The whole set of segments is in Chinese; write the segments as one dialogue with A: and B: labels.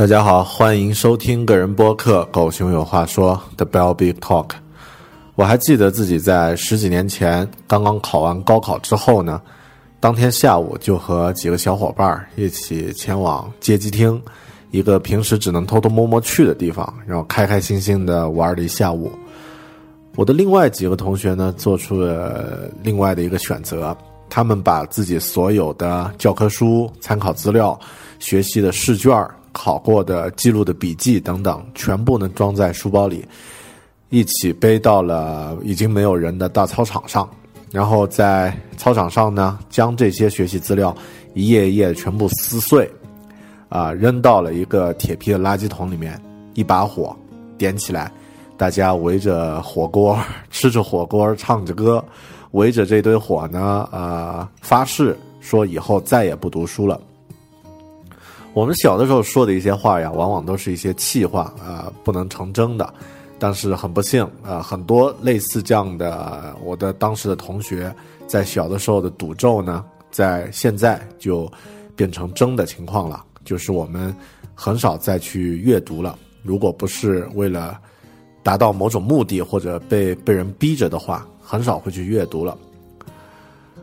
A: 大家好，欢迎收听个人播客《狗熊有话说》的 Bell Big Talk。我还记得自己在十几年前刚刚考完高考之后呢，当天下午就和几个小伙伴一起前往街机厅，一个平时只能偷偷摸摸去的地方，然后开开心心的玩了一下午。我的另外几个同学呢，做出了另外的一个选择，他们把自己所有的教科书、参考资料、学习的试卷考过的记录的笔记等等，全部呢装在书包里，一起背到了已经没有人的大操场上，然后在操场上呢，将这些学习资料一页一页全部撕碎，啊，扔到了一个铁皮的垃圾桶里面，一把火点起来，大家围着火锅吃着火锅，唱着歌，围着这堆火呢，呃，发誓说以后再也不读书了。我们小的时候说的一些话呀，往往都是一些气话啊，不能成真的。但是很不幸啊，很多类似这样的，我的当时的同学在小的时候的赌咒呢，在现在就变成真的情况了。就是我们很少再去阅读了。如果不是为了达到某种目的或者被被人逼着的话，很少会去阅读了。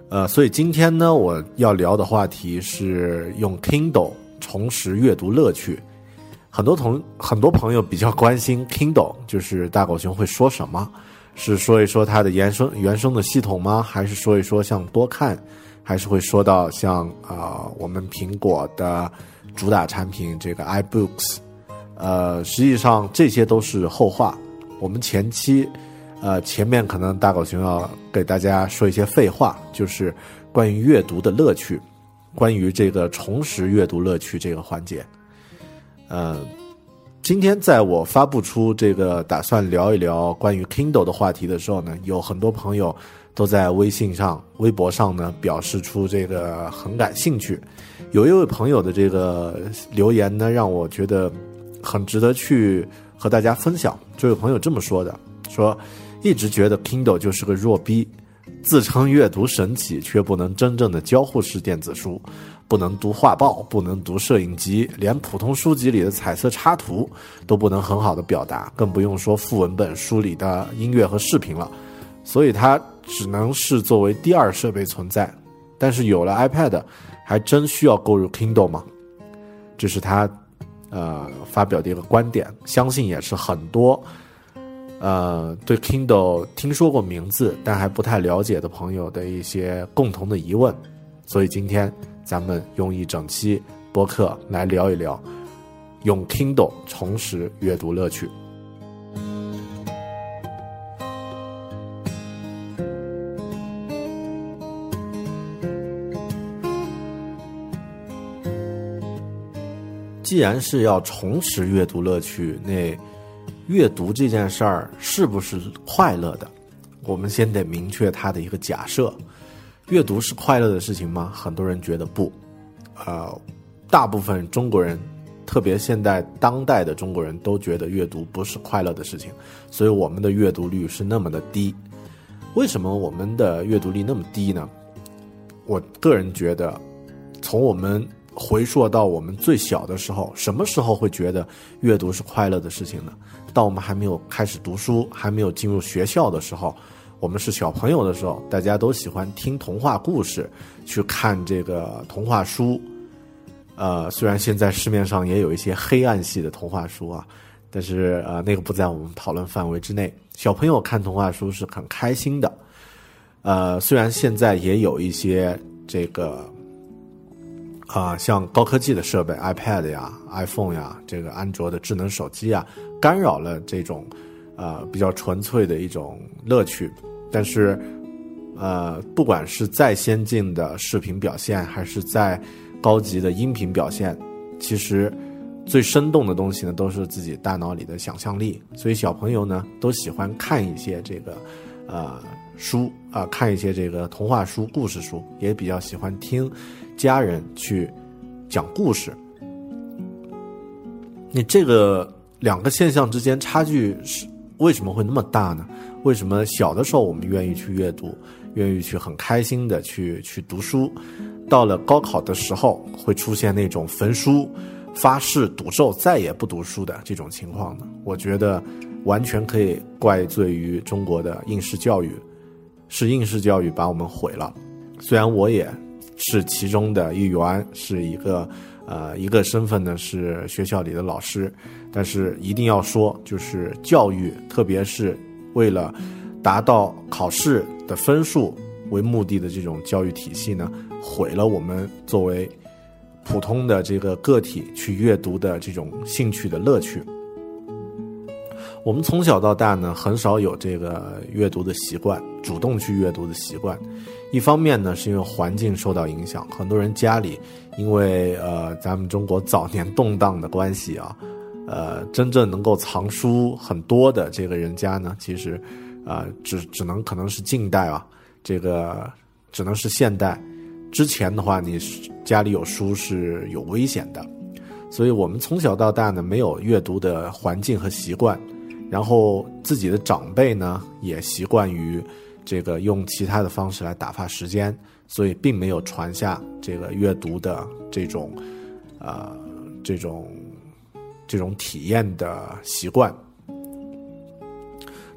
A: 呃，所以今天呢，我要聊的话题是用 Kindle。重拾阅读乐趣，很多同很多朋友比较关心 Kindle，就是大狗熊会说什么？是说一说它的原生原生的系统吗？还是说一说像多看？还是会说到像啊我们苹果的主打产品这个 iBooks？呃，实际上这些都是后话。我们前期呃前面可能大狗熊要给大家说一些废话，就是关于阅读的乐趣。关于这个重拾阅读乐趣这个环节，呃，今天在我发布出这个打算聊一聊关于 Kindle 的话题的时候呢，有很多朋友都在微信上、微博上呢表示出这个很感兴趣。有一位朋友的这个留言呢，让我觉得很值得去和大家分享。这位朋友这么说的：说一直觉得 Kindle 就是个弱逼。自称阅读神器，却不能真正的交互式电子书，不能读画报，不能读摄影集，连普通书籍里的彩色插图都不能很好的表达，更不用说副文本书里的音乐和视频了。所以它只能是作为第二设备存在。但是有了 iPad，还真需要购入 Kindle 吗？这是他呃发表的一个观点，相信也是很多。呃对 kindle 听说过名字但还不太了解的朋友的一些共同的疑问所以今天咱们用一整期播客来聊一聊用 kindle 重拾阅读乐趣。既然是要重拾阅读乐趣那阅读这件事儿是不是快乐的？我们先得明确它的一个假设：阅读是快乐的事情吗？很多人觉得不。呃，大部分中国人，特别现代当代的中国人都觉得阅读不是快乐的事情，所以我们的阅读率是那么的低。为什么我们的阅读率那么低呢？我个人觉得，从我们回溯到我们最小的时候，什么时候会觉得阅读是快乐的事情呢？到我们还没有开始读书，还没有进入学校的时候，我们是小朋友的时候，大家都喜欢听童话故事，去看这个童话书。呃，虽然现在市面上也有一些黑暗系的童话书啊，但是呃，那个不在我们讨论范围之内。小朋友看童话书是很开心的。呃，虽然现在也有一些这个啊，像高科技的设备，iPad 呀、iPhone 呀，这个安卓的智能手机啊，干扰了这种呃比较纯粹的一种乐趣。但是，呃，不管是再先进的视频表现，还是在高级的音频表现，其实最生动的东西呢，都是自己大脑里的想象力。所以小朋友呢，都喜欢看一些这个呃。书啊，看一些这个童话书、故事书，也比较喜欢听家人去讲故事。你这个两个现象之间差距是为什么会那么大呢？为什么小的时候我们愿意去阅读，愿意去很开心的去去读书，到了高考的时候会出现那种焚书、发誓赌咒再也不读书的这种情况呢？我觉得完全可以怪罪于中国的应试教育。是应试教育把我们毁了，虽然我也是其中的一员，是一个呃一个身份呢是学校里的老师，但是一定要说，就是教育，特别是为了达到考试的分数为目的的这种教育体系呢，毁了我们作为普通的这个个体去阅读的这种兴趣的乐趣。我们从小到大呢，很少有这个阅读的习惯，主动去阅读的习惯。一方面呢，是因为环境受到影响，很多人家里因为呃咱们中国早年动荡的关系啊，呃，真正能够藏书很多的这个人家呢，其实啊，只只能可能是近代啊，这个只能是现代。之前的话，你家里有书是有危险的，所以我们从小到大呢，没有阅读的环境和习惯。然后自己的长辈呢，也习惯于这个用其他的方式来打发时间，所以并没有传下这个阅读的这种，呃，这种这种体验的习惯。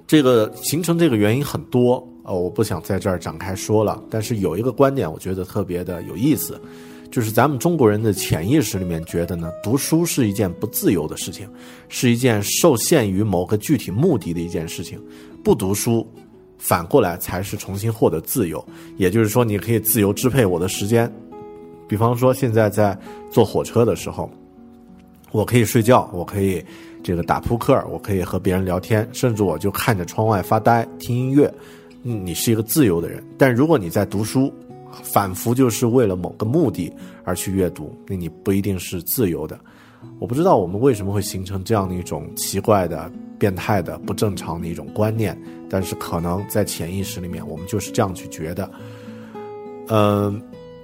A: 这个形成这个原因很多，呃，我不想在这儿展开说了。但是有一个观点，我觉得特别的有意思。就是咱们中国人的潜意识里面觉得呢，读书是一件不自由的事情，是一件受限于某个具体目的的一件事情。不读书，反过来才是重新获得自由。也就是说，你可以自由支配我的时间。比方说，现在在坐火车的时候，我可以睡觉，我可以这个打扑克，我可以和别人聊天，甚至我就看着窗外发呆听音乐。你是一个自由的人。但如果你在读书，反复就是为了某个目的而去阅读，那你不一定是自由的。我不知道我们为什么会形成这样的一种奇怪的、变态的、不正常的一种观念，但是可能在潜意识里面，我们就是这样去觉得。嗯，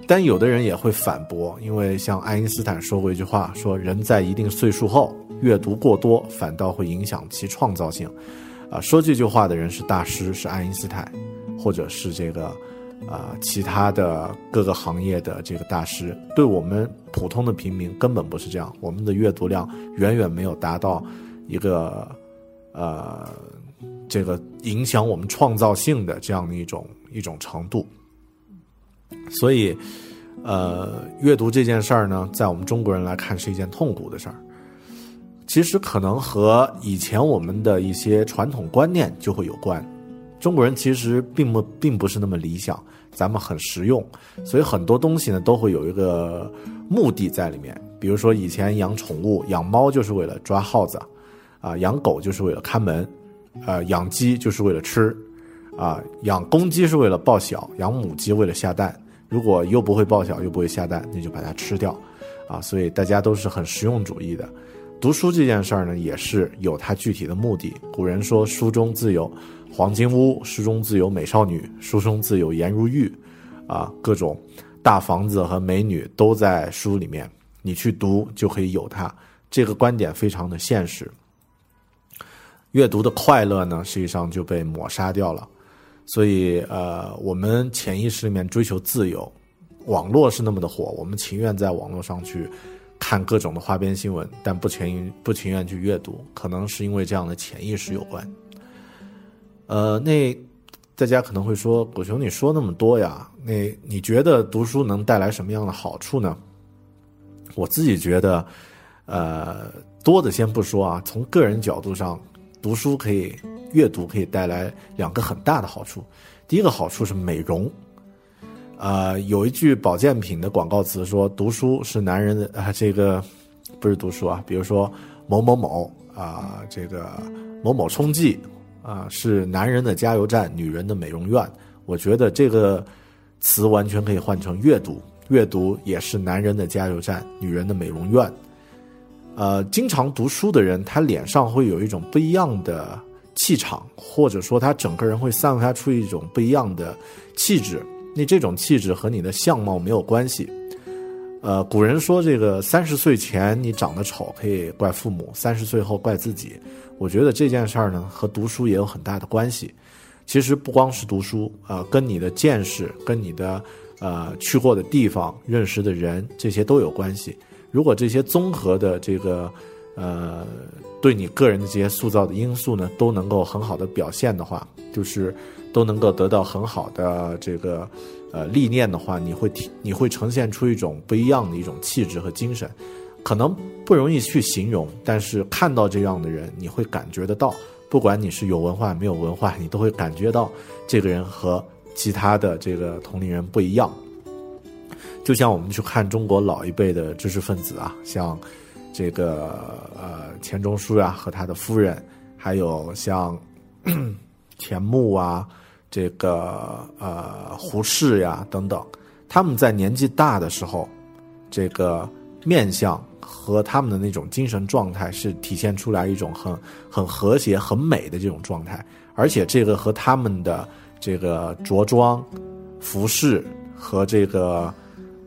A: 但有的人也会反驳，因为像爱因斯坦说过一句话，说人在一定岁数后，阅读过多反倒会影响其创造性。啊，说这句话的人是大师，是爱因斯坦，或者是这个。啊，其他的各个行业的这个大师，对我们普通的平民根本不是这样。我们的阅读量远远没有达到一个呃，这个影响我们创造性的这样的一种一种程度。所以，呃，阅读这件事儿呢，在我们中国人来看是一件痛苦的事儿。其实可能和以前我们的一些传统观念就会有关。中国人其实并不并不是那么理想，咱们很实用，所以很多东西呢都会有一个目的在里面。比如说以前养宠物，养猫就是为了抓耗子，啊，养狗就是为了看门，呃，养鸡就是为了吃，啊，养公鸡是为了抱小，养母鸡为了下蛋。如果又不会抱小又不会下蛋，那就把它吃掉，啊，所以大家都是很实用主义的。读书这件事儿呢，也是有它具体的目的。古人说：“书中自有黄金屋，书中自有美少女，书中自有颜如玉。”啊，各种大房子和美女都在书里面，你去读就可以有它。这个观点非常的现实。阅读的快乐呢，实际上就被抹杀掉了。所以，呃，我们潜意识里面追求自由，网络是那么的火，我们情愿在网络上去看各种的花边新闻，但不情不情愿去阅读，可能是因为这样的潜意识有关。呃，那大家可能会说，狗熊你说那么多呀，那你觉得读书能带来什么样的好处呢？我自己觉得，呃，多的先不说啊，从个人角度上，读书可以。阅读可以带来两个很大的好处，第一个好处是美容，呃，有一句保健品的广告词说，读书是男人的啊，这个不是读书啊，比如说某某某啊，这个某某冲剂啊，是男人的加油站，女人的美容院。我觉得这个词完全可以换成阅读，阅读也是男人的加油站，女人的美容院。呃，经常读书的人，他脸上会有一种不一样的。气场，或者说他整个人会散发出一种不一样的气质。那这种气质和你的相貌没有关系。呃，古人说这个三十岁前你长得丑可以怪父母，三十岁后怪自己。我觉得这件事儿呢和读书也有很大的关系。其实不光是读书，呃，跟你的见识、跟你的呃去过的地方、认识的人这些都有关系。如果这些综合的这个呃。对你个人的这些塑造的因素呢，都能够很好的表现的话，就是都能够得到很好的这个呃历练的话，你会你会呈现出一种不一样的一种气质和精神，可能不容易去形容，但是看到这样的人，你会感觉得到，不管你是有文化没有文化，你都会感觉到这个人和其他的这个同龄人不一样。就像我们去看中国老一辈的知识分子啊，像。这个呃，钱钟书呀和他的夫人，还有像 钱穆啊，这个呃胡适呀等等，他们在年纪大的时候，这个面相和他们的那种精神状态是体现出来一种很很和谐、很美的这种状态，而且这个和他们的这个着装、服饰和这个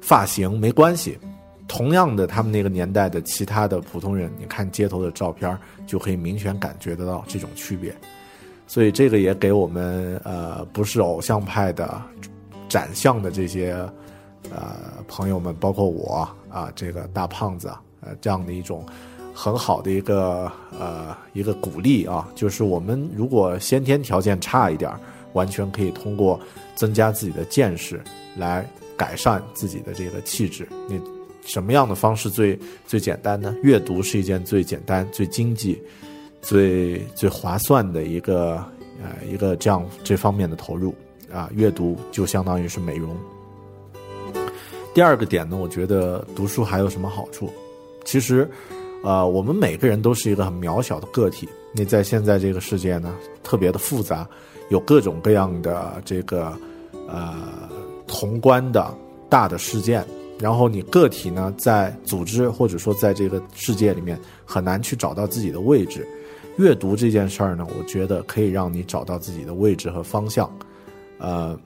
A: 发型没关系。同样的，他们那个年代的其他的普通人，你看街头的照片，就可以明显感觉得到这种区别。所以这个也给我们呃不是偶像派的展相的这些呃朋友们，包括我啊这个大胖子呃这样的一种很好的一个呃一个鼓励啊，就是我们如果先天条件差一点，完全可以通过增加自己的见识来改善自己的这个气质。你。什么样的方式最最简单呢？阅读是一件最简单、最经济、最最划算的一个呃一个这样这方面的投入啊。阅读就相当于是美容。第二个点呢，我觉得读书还有什么好处？其实，呃，我们每个人都是一个很渺小的个体。你在现在这个世界呢，特别的复杂，有各种各样的这个呃宏观的大的事件。然后你个体呢，在组织或者说在这个世界里面很难去找到自己的位置。阅读这件事儿呢，我觉得可以让你找到自己的位置和方向。呃，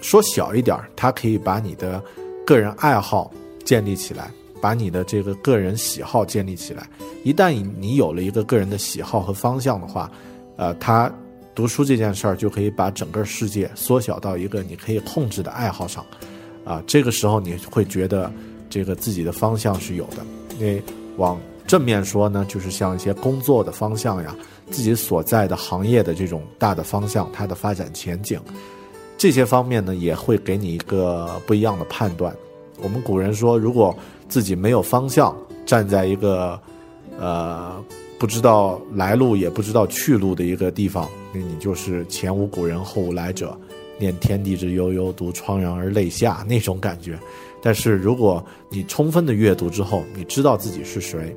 A: 说小一点，它可以把你的个人爱好建立起来，把你的这个个人喜好建立起来。一旦你有了一个个人的喜好和方向的话，呃，他读书这件事儿就可以把整个世界缩小到一个你可以控制的爱好上。啊，这个时候你会觉得，这个自己的方向是有的。因为往正面说呢，就是像一些工作的方向呀，自己所在的行业的这种大的方向，它的发展前景，这些方面呢，也会给你一个不一样的判断。我们古人说，如果自己没有方向，站在一个呃不知道来路也不知道去路的一个地方，你就是前无古人后无来者。念天地之悠悠，独怆然而泪下那种感觉。但是如果你充分的阅读之后，你知道自己是谁，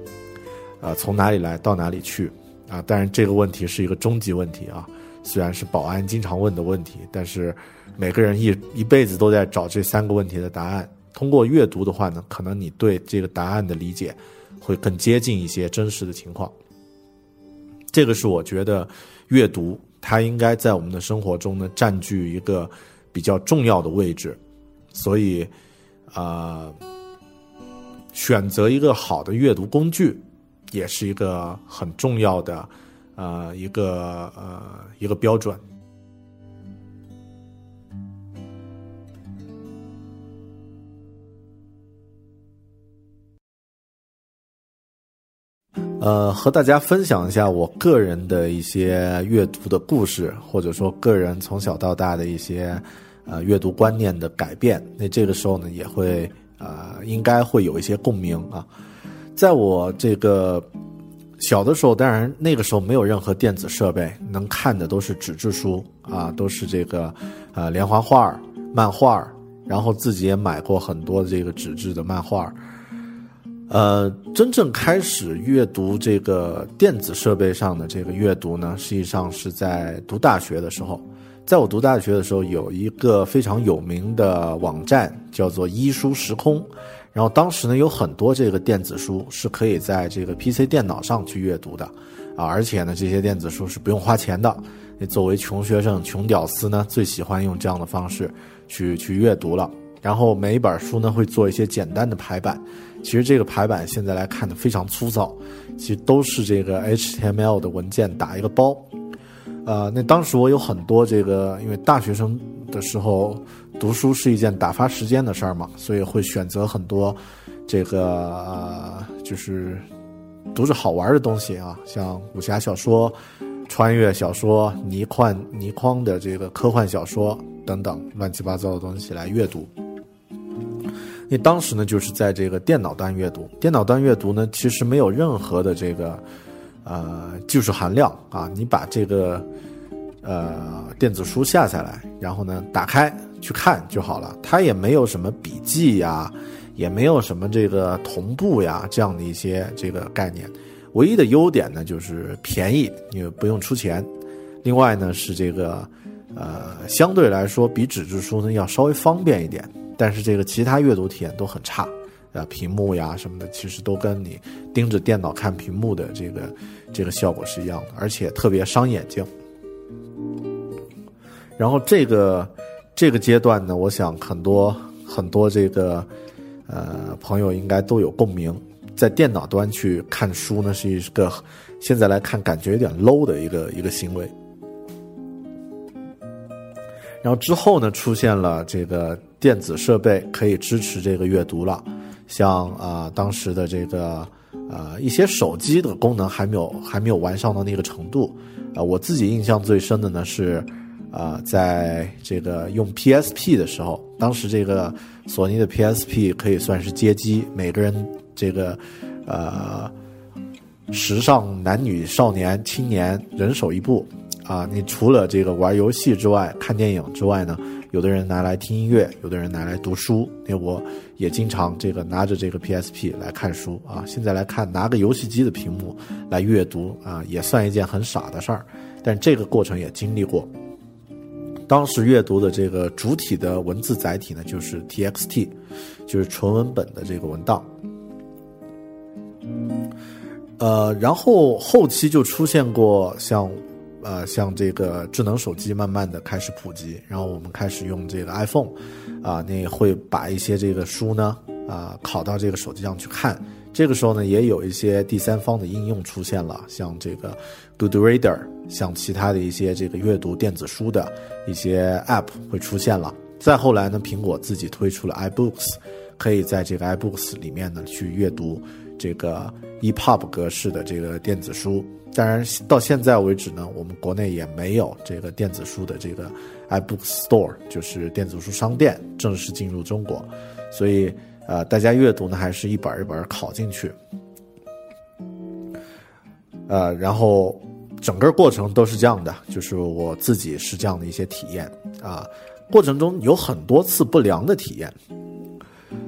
A: 啊，从哪里来到哪里去，啊，当然这个问题是一个终极问题啊。虽然是保安经常问的问题，但是每个人一一辈子都在找这三个问题的答案。通过阅读的话呢，可能你对这个答案的理解会更接近一些真实的情况。这个是我觉得阅读它应该在我们的生活中呢占据一个比较重要的位置，所以啊，选择一个好的阅读工具也是一个很重要的呃一个呃一个标准。呃，和大家分享一下我个人的一些阅读的故事，或者说个人从小到大的一些呃阅读观念的改变。那这个时候呢，也会呃应该会有一些共鸣啊。在我这个小的时候，当然那个时候没有任何电子设备，能看的都是纸质书啊，都是这个呃连环画、漫画，然后自己也买过很多这个纸质的漫画。呃，真正开始阅读这个电子设备上的这个阅读呢，实际上是在读大学的时候。在我读大学的时候，有一个非常有名的网站叫做“一书时空”，然后当时呢有很多这个电子书是可以在这个 PC 电脑上去阅读的，啊，而且呢这些电子书是不用花钱的。作为穷学生、穷屌丝呢，最喜欢用这样的方式去去阅读了。然后每一本书呢会做一些简单的排版。其实这个排版现在来看的非常粗糙，其实都是这个 HTML 的文件打一个包。呃，那当时我有很多这个，因为大学生的时候读书是一件打发时间的事儿嘛，所以会选择很多这个呃，就是读着好玩的东西啊，像武侠小说、穿越小说、泥矿泥矿的这个科幻小说等等乱七八糟的东西来阅读。因为当时呢，就是在这个电脑端阅读。电脑端阅读呢，其实没有任何的这个呃技术含量啊。你把这个呃电子书下下来，然后呢打开去看就好了。它也没有什么笔记呀，也没有什么这个同步呀这样的一些这个概念。唯一的优点呢，就是便宜，因为不用出钱。另外呢，是这个呃相对来说比纸质书呢要稍微方便一点。但是这个其他阅读体验都很差，啊，屏幕呀什么的，其实都跟你盯着电脑看屏幕的这个这个效果是一样的，而且特别伤眼睛。然后这个这个阶段呢，我想很多很多这个呃朋友应该都有共鸣，在电脑端去看书呢，是一个现在来看感觉有点 low 的一个一个行为。然后之后呢，出现了这个电子设备可以支持这个阅读了，像啊当时的这个呃一些手机的功能还没有还没有完善到那个程度，啊我自己印象最深的呢是，啊在这个用 PSP 的时候，当时这个索尼的 PSP 可以算是街机，每个人这个呃时尚男女少年青年人手一部。啊，你除了这个玩游戏之外，看电影之外呢，有的人拿来听音乐，有的人拿来读书。那我也经常这个拿着这个 PSP 来看书啊。现在来看，拿个游戏机的屏幕来阅读啊，也算一件很傻的事儿。但这个过程也经历过。当时阅读的这个主体的文字载体呢，就是 TXT，就是纯文本的这个文档。呃，然后后期就出现过像。呃，像这个智能手机慢慢的开始普及，然后我们开始用这个 iPhone，啊，那会把一些这个书呢，啊，拷到这个手机上去看。这个时候呢，也有一些第三方的应用出现了，像这个 Good Reader，像其他的一些这个阅读电子书的一些 App 会出现了。再后来呢，苹果自己推出了 iBooks，可以在这个 iBooks 里面呢去阅读这个 EPUB 格式的这个电子书。当然，到现在为止呢，我们国内也没有这个电子书的这个 iBook Store，就是电子书商店正式进入中国，所以呃，大家阅读呢还是一本一本拷进去，呃，然后整个过程都是这样的，就是我自己是这样的一些体验啊，过程中有很多次不良的体验，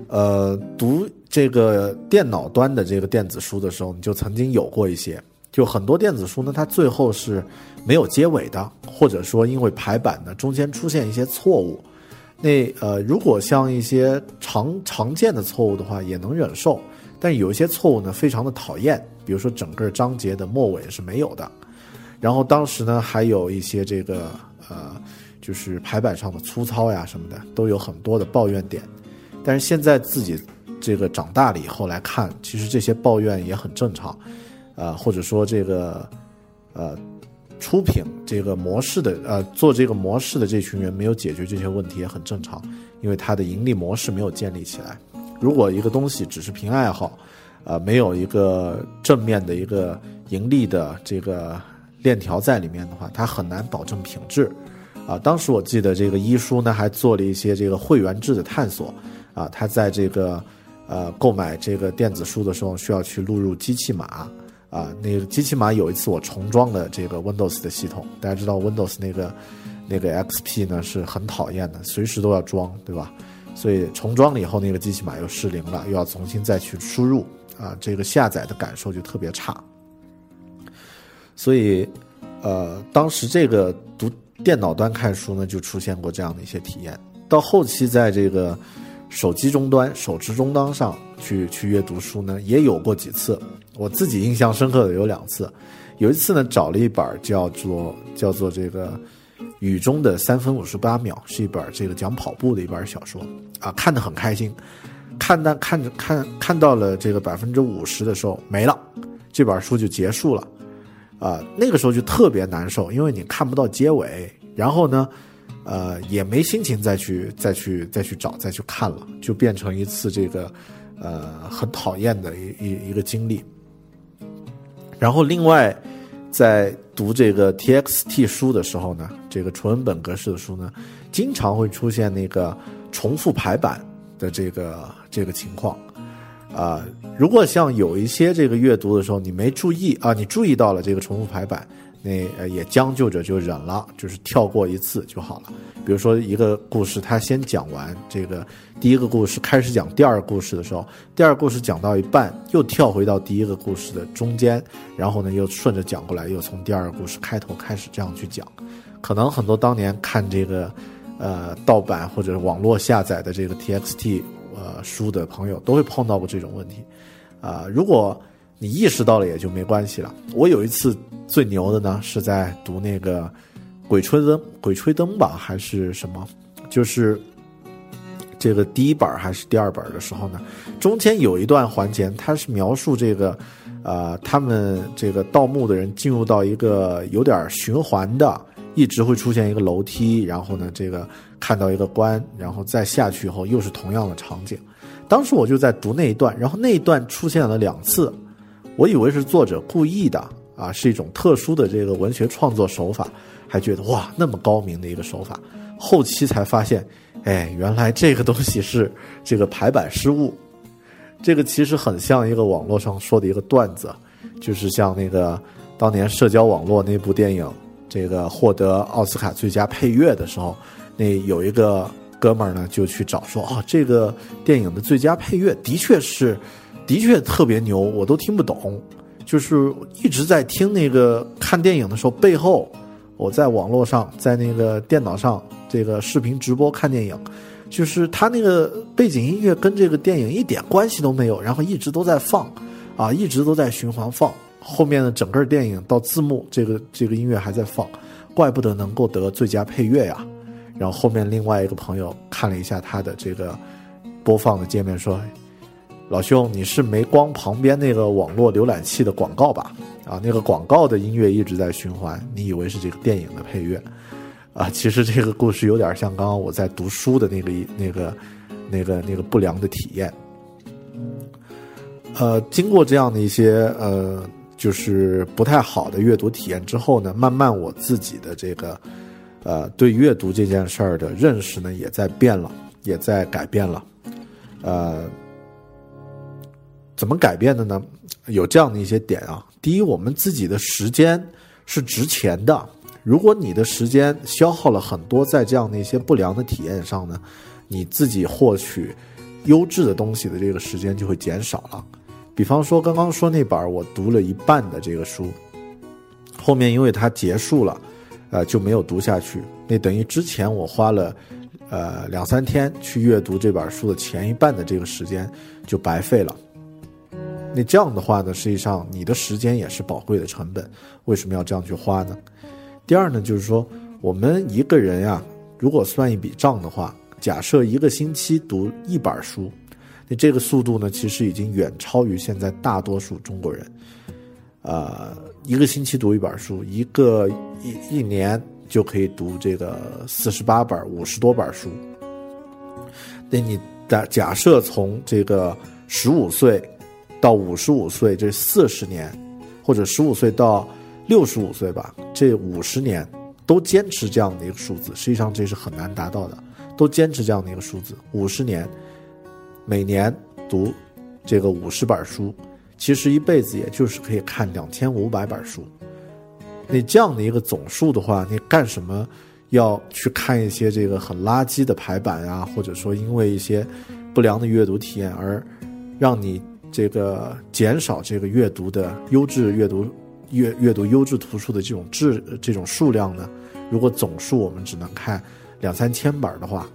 A: 呃，读这个电脑端的这个电子书的时候，你就曾经有过一些。就很多电子书呢，它最后是没有结尾的，或者说因为排版呢中间出现一些错误，那呃，如果像一些常常见的错误的话，也能忍受。但有一些错误呢，非常的讨厌，比如说整个章节的末尾是没有的。然后当时呢，还有一些这个呃，就是排版上的粗糙呀什么的，都有很多的抱怨点。但是现在自己这个长大了以后来看，其实这些抱怨也很正常，呃，或者说这个呃。出品这个模式的呃，做这个模式的这群人没有解决这些问题也很正常，因为它的盈利模式没有建立起来。如果一个东西只是凭爱好，呃，没有一个正面的一个盈利的这个链条在里面的话，它很难保证品质。啊，当时我记得这个一书呢还做了一些这个会员制的探索，啊，他在这个呃购买这个电子书的时候需要去录入机器码。啊，那个机器码有一次我重装了这个 Windows 的系统，大家知道 Windows 那个那个 XP 呢是很讨厌的，随时都要装，对吧？所以重装了以后，那个机器码又失灵了，又要重新再去输入，啊，这个下载的感受就特别差。所以，呃，当时这个读电脑端看书呢，就出现过这样的一些体验。到后期，在这个手机终端、手持终端上去去阅读书呢，也有过几次。我自己印象深刻的有两次，有一次呢找了一本叫做叫做这个《雨中的三分五十八秒》，是一本这个讲跑步的一本小说。啊，看得很开心，看到看着看看到了这个百分之五十的时候没了，这本书就结束了，啊，那个时候就特别难受，因为你看不到结尾，然后呢，呃，也没心情再去再去再去找再去看了，就变成一次这个呃很讨厌的一一一个经历。然后，另外，在读这个 TXT 书的时候呢，这个纯文本格式的书呢，经常会出现那个重复排版的这个这个情况。啊，如果像有一些这个阅读的时候你没注意啊，你注意到了这个重复排版。那呃也将就着就忍了，就是跳过一次就好了。比如说一个故事，他先讲完这个第一个故事，开始讲第二个故事的时候，第二个故事讲到一半，又跳回到第一个故事的中间，然后呢又顺着讲过来，又从第二个故事开头开始这样去讲。可能很多当年看这个呃盗版或者网络下载的这个 TXT 呃书的朋友都会碰到过这种问题啊。如果你意识到了也就没关系了。我有一次最牛的呢，是在读那个《鬼吹灯》《鬼吹灯》吧，还是什么？就是这个第一本还是第二本的时候呢？中间有一段环节，它是描述这个，呃，他们这个盗墓的人进入到一个有点循环的，一直会出现一个楼梯，然后呢，这个看到一个棺，然后再下去以后又是同样的场景。当时我就在读那一段，然后那一段出现了两次。我以为是作者故意的啊，是一种特殊的这个文学创作手法，还觉得哇那么高明的一个手法。后期才发现，哎，原来这个东西是这个排版失误。这个其实很像一个网络上说的一个段子，就是像那个当年社交网络那部电影，这个获得奥斯卡最佳配乐的时候，那有一个哥们儿呢就去找说，哦，这个电影的最佳配乐的确是。的确特别牛，我都听不懂，就是一直在听那个看电影的时候，背后我在网络上，在那个电脑上这个视频直播看电影，就是他那个背景音乐跟这个电影一点关系都没有，然后一直都在放，啊，一直都在循环放，后面的整个电影到字幕，这个这个音乐还在放，怪不得能够得最佳配乐呀。然后后面另外一个朋友看了一下他的这个播放的界面，说。老兄，你是没光旁边那个网络浏览器的广告吧？啊，那个广告的音乐一直在循环，你以为是这个电影的配乐？啊，其实这个故事有点像刚刚我在读书的那个、那个、那个、那个不良的体验。呃，经过这样的一些呃，就是不太好的阅读体验之后呢，慢慢我自己的这个呃，对阅读这件事儿的认识呢，也在变了，也在改变了，呃。怎么改变的呢？有这样的一些点啊。第一，我们自己的时间是值钱的。如果你的时间消耗了很多在这样的一些不良的体验上呢，你自己获取优质的东西的这个时间就会减少了。比方说，刚刚说那本我读了一半的这个书，后面因为它结束了，呃，就没有读下去。那等于之前我花了呃两三天去阅读这本书的前一半的这个时间就白费了。那这样的话呢，实际上你的时间也是宝贵的成本，为什么要这样去花呢？第二呢，就是说我们一个人呀，如果算一笔账的话，假设一个星期读一本书，那这个速度呢，其实已经远超于现在大多数中国人。呃，一个星期读一本书，一个一一年就可以读这个四十八本、五十多本书。那你的假设从这个十五岁。到五十五岁，这四十年，或者十五岁到六十五岁吧，这五十年都坚持这样的一个数字，实际上这是很难达到的。都坚持这样的一个数字，五十年，每年读这个五十本书，其实一辈子也就是可以看两千五百本书。你这样的一个总数的话，你干什么要去看一些这个很垃圾的排版呀？或者说因为一些不良的阅读体验而让你。这个减少这个阅读的优质阅读阅阅读优质图书的这种质这种数量呢？如果总数我们只能看两三千本的话，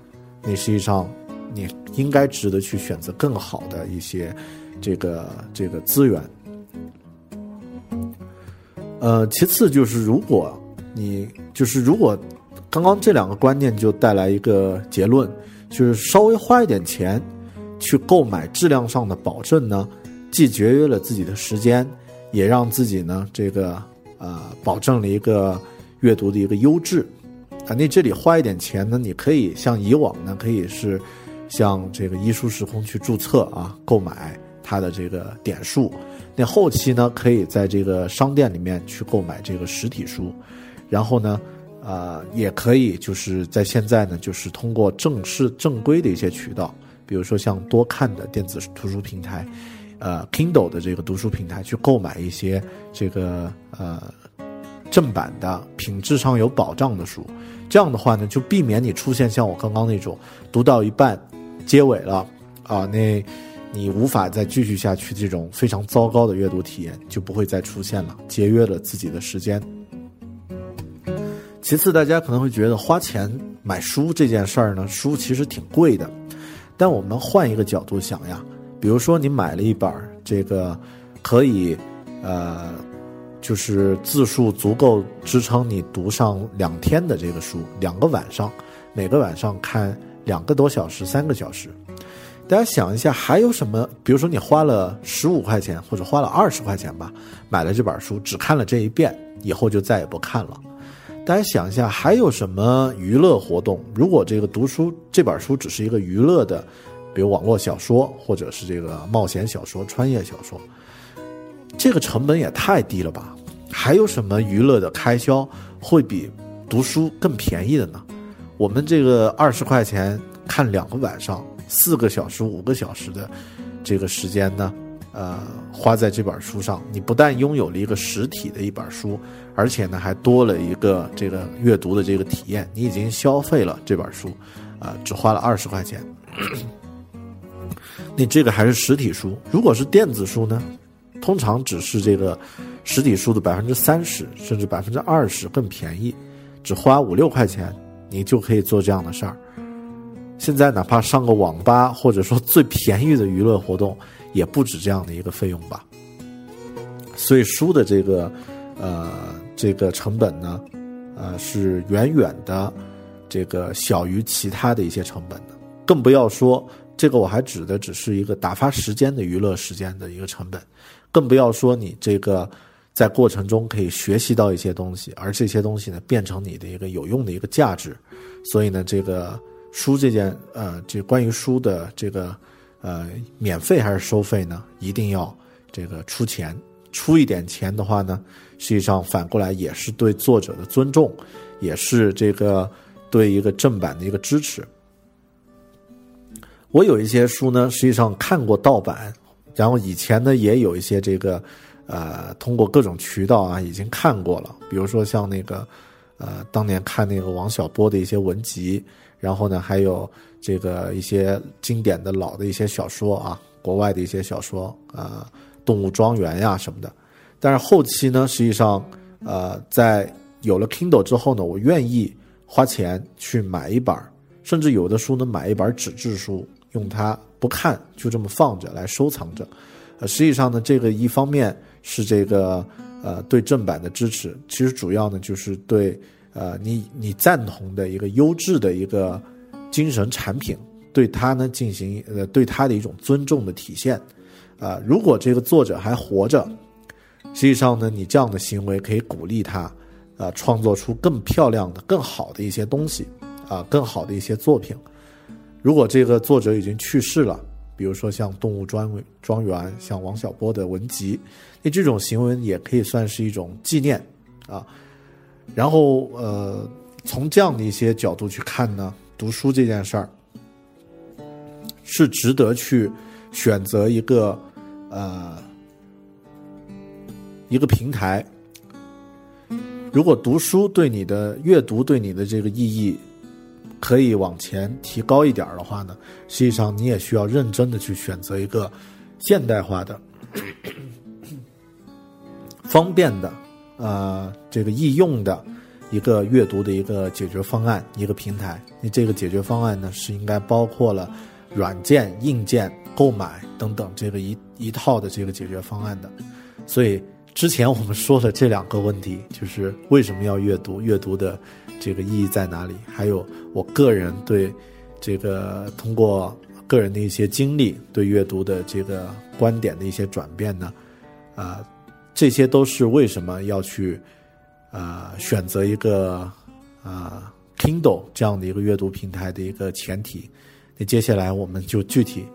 A: 那实际上你应该值得去选择更好的一些这个这个资源。呃，其次就是如果你就是如果刚刚这两个观念就带来一个结论，就是稍微花一点钱。去购买质量上的保证呢，既节约了自己的时间，也让自己呢这个呃保证了一个阅读的一个优质啊。那这里花一点钱呢，你可以像以往呢，可以是像这个一书时空去注册啊，购买它的这个点数。那后期呢，可以在这个商店里面去购买这个实体书，然后呢，呃，也可以就是在现在呢，就是通过正式正规的一些渠道。比如说像多看的电子图书平台，呃，Kindle 的这个读书平台去购买一些这个呃正版的、品质上有保障的书，这样的话呢，就避免你出现像我刚刚那种读到一半结尾了啊，那你无法再继续下去这种非常糟糕的阅读体验就不会再出现了，节约了自己的时间。其次，大家可能会觉得花钱买书这件事儿呢，书其实挺贵的。但我们换一个角度想呀，比如说你买了一本这个可以，呃，就是字数足够支撑你读上两天的这个书，两个晚上，每个晚上看两个多小时、三个小时。大家想一下，还有什么？比如说你花了十五块钱或者花了二十块钱吧，买了这本书，只看了这一遍，以后就再也不看了。大家想一下，还有什么娱乐活动？如果这个读书这本书只是一个娱乐的，比如网络小说，或者是这个冒险小说、穿越小说，这个成本也太低了吧？还有什么娱乐的开销会比读书更便宜的呢？我们这个二十块钱看两个晚上、四个小时、五个小时的这个时间呢？呃，花在这本书上，你不但拥有了一个实体的一本书，而且呢，还多了一个这个阅读的这个体验。你已经消费了这本书，啊，只花了二十块钱。你这个还是实体书，如果是电子书呢，通常只是这个实体书的百分之三十，甚至百分之二十更便宜，只花五六块钱，你就可以做这样的事儿。现在哪怕上个网吧，或者说最便宜的娱乐活动。也不止这样的一个费用吧，所以书的这个，呃，这个成本呢，呃，是远远的这个小于其他的一些成本的，更不要说这个我还指的只是一个打发时间的娱乐时间的一个成本，更不要说你这个在过程中可以学习到一些东西，而这些东西呢变成你的一个有用的一个价值，所以呢，这个书这件，呃，这关于书的这个。呃，免费还是收费呢？一定要这个出钱，出一点钱的话呢，实际上反过来也是对作者的尊重，也是这个对一个正版的一个支持。我有一些书呢，实际上看过盗版，然后以前呢也有一些这个呃，通过各种渠道啊已经看过了，比如说像那个呃，当年看那个王小波的一些文集。然后呢，还有这个一些经典的老的一些小说啊，国外的一些小说啊，《动物庄园》呀什么的。但是后期呢，实际上，呃，在有了 Kindle 之后呢，我愿意花钱去买一本甚至有的书呢买一本纸质书，用它不看就这么放着来收藏着。呃，实际上呢，这个一方面是这个呃对正版的支持，其实主要呢就是对呃你你赞同的一个优质的一个精神产品，对它呢进行呃对它的一种尊重的体现。啊，如果这个作者还活着，实际上呢，你这样的行为可以鼓励他，啊，创作出更漂亮的、更好的一些东西，啊，更好的一些作品。如果这个作者已经去世了，比如说像《动物庄庄园》、像王小波的文集，那这种行为也可以算是一种纪念，啊。然后，呃，从这样的一些角度去看呢，读书这件事儿是值得去选择一个。呃，一个平台，如果读书对你的阅读对你的这个意义可以往前提高一点的话呢，实际上你也需要认真的去选择一个现代化的、方便的、呃，这个易用的一个阅读的一个解决方案，一个平台。你这个解决方案呢，是应该包括了软件、硬件。购买等等，这个一一套的这个解决方案的，所以之前我们说的这两个问题，就是为什么要阅读，阅读的这个意义在哪里？还有我个人对这个通过个人的一些经历，对阅读的这个观点的一些转变呢？啊，这些都是为什么要去啊选择一个啊 Kindle 这样的一个阅读平台的一个前提。那接下来我们就具体。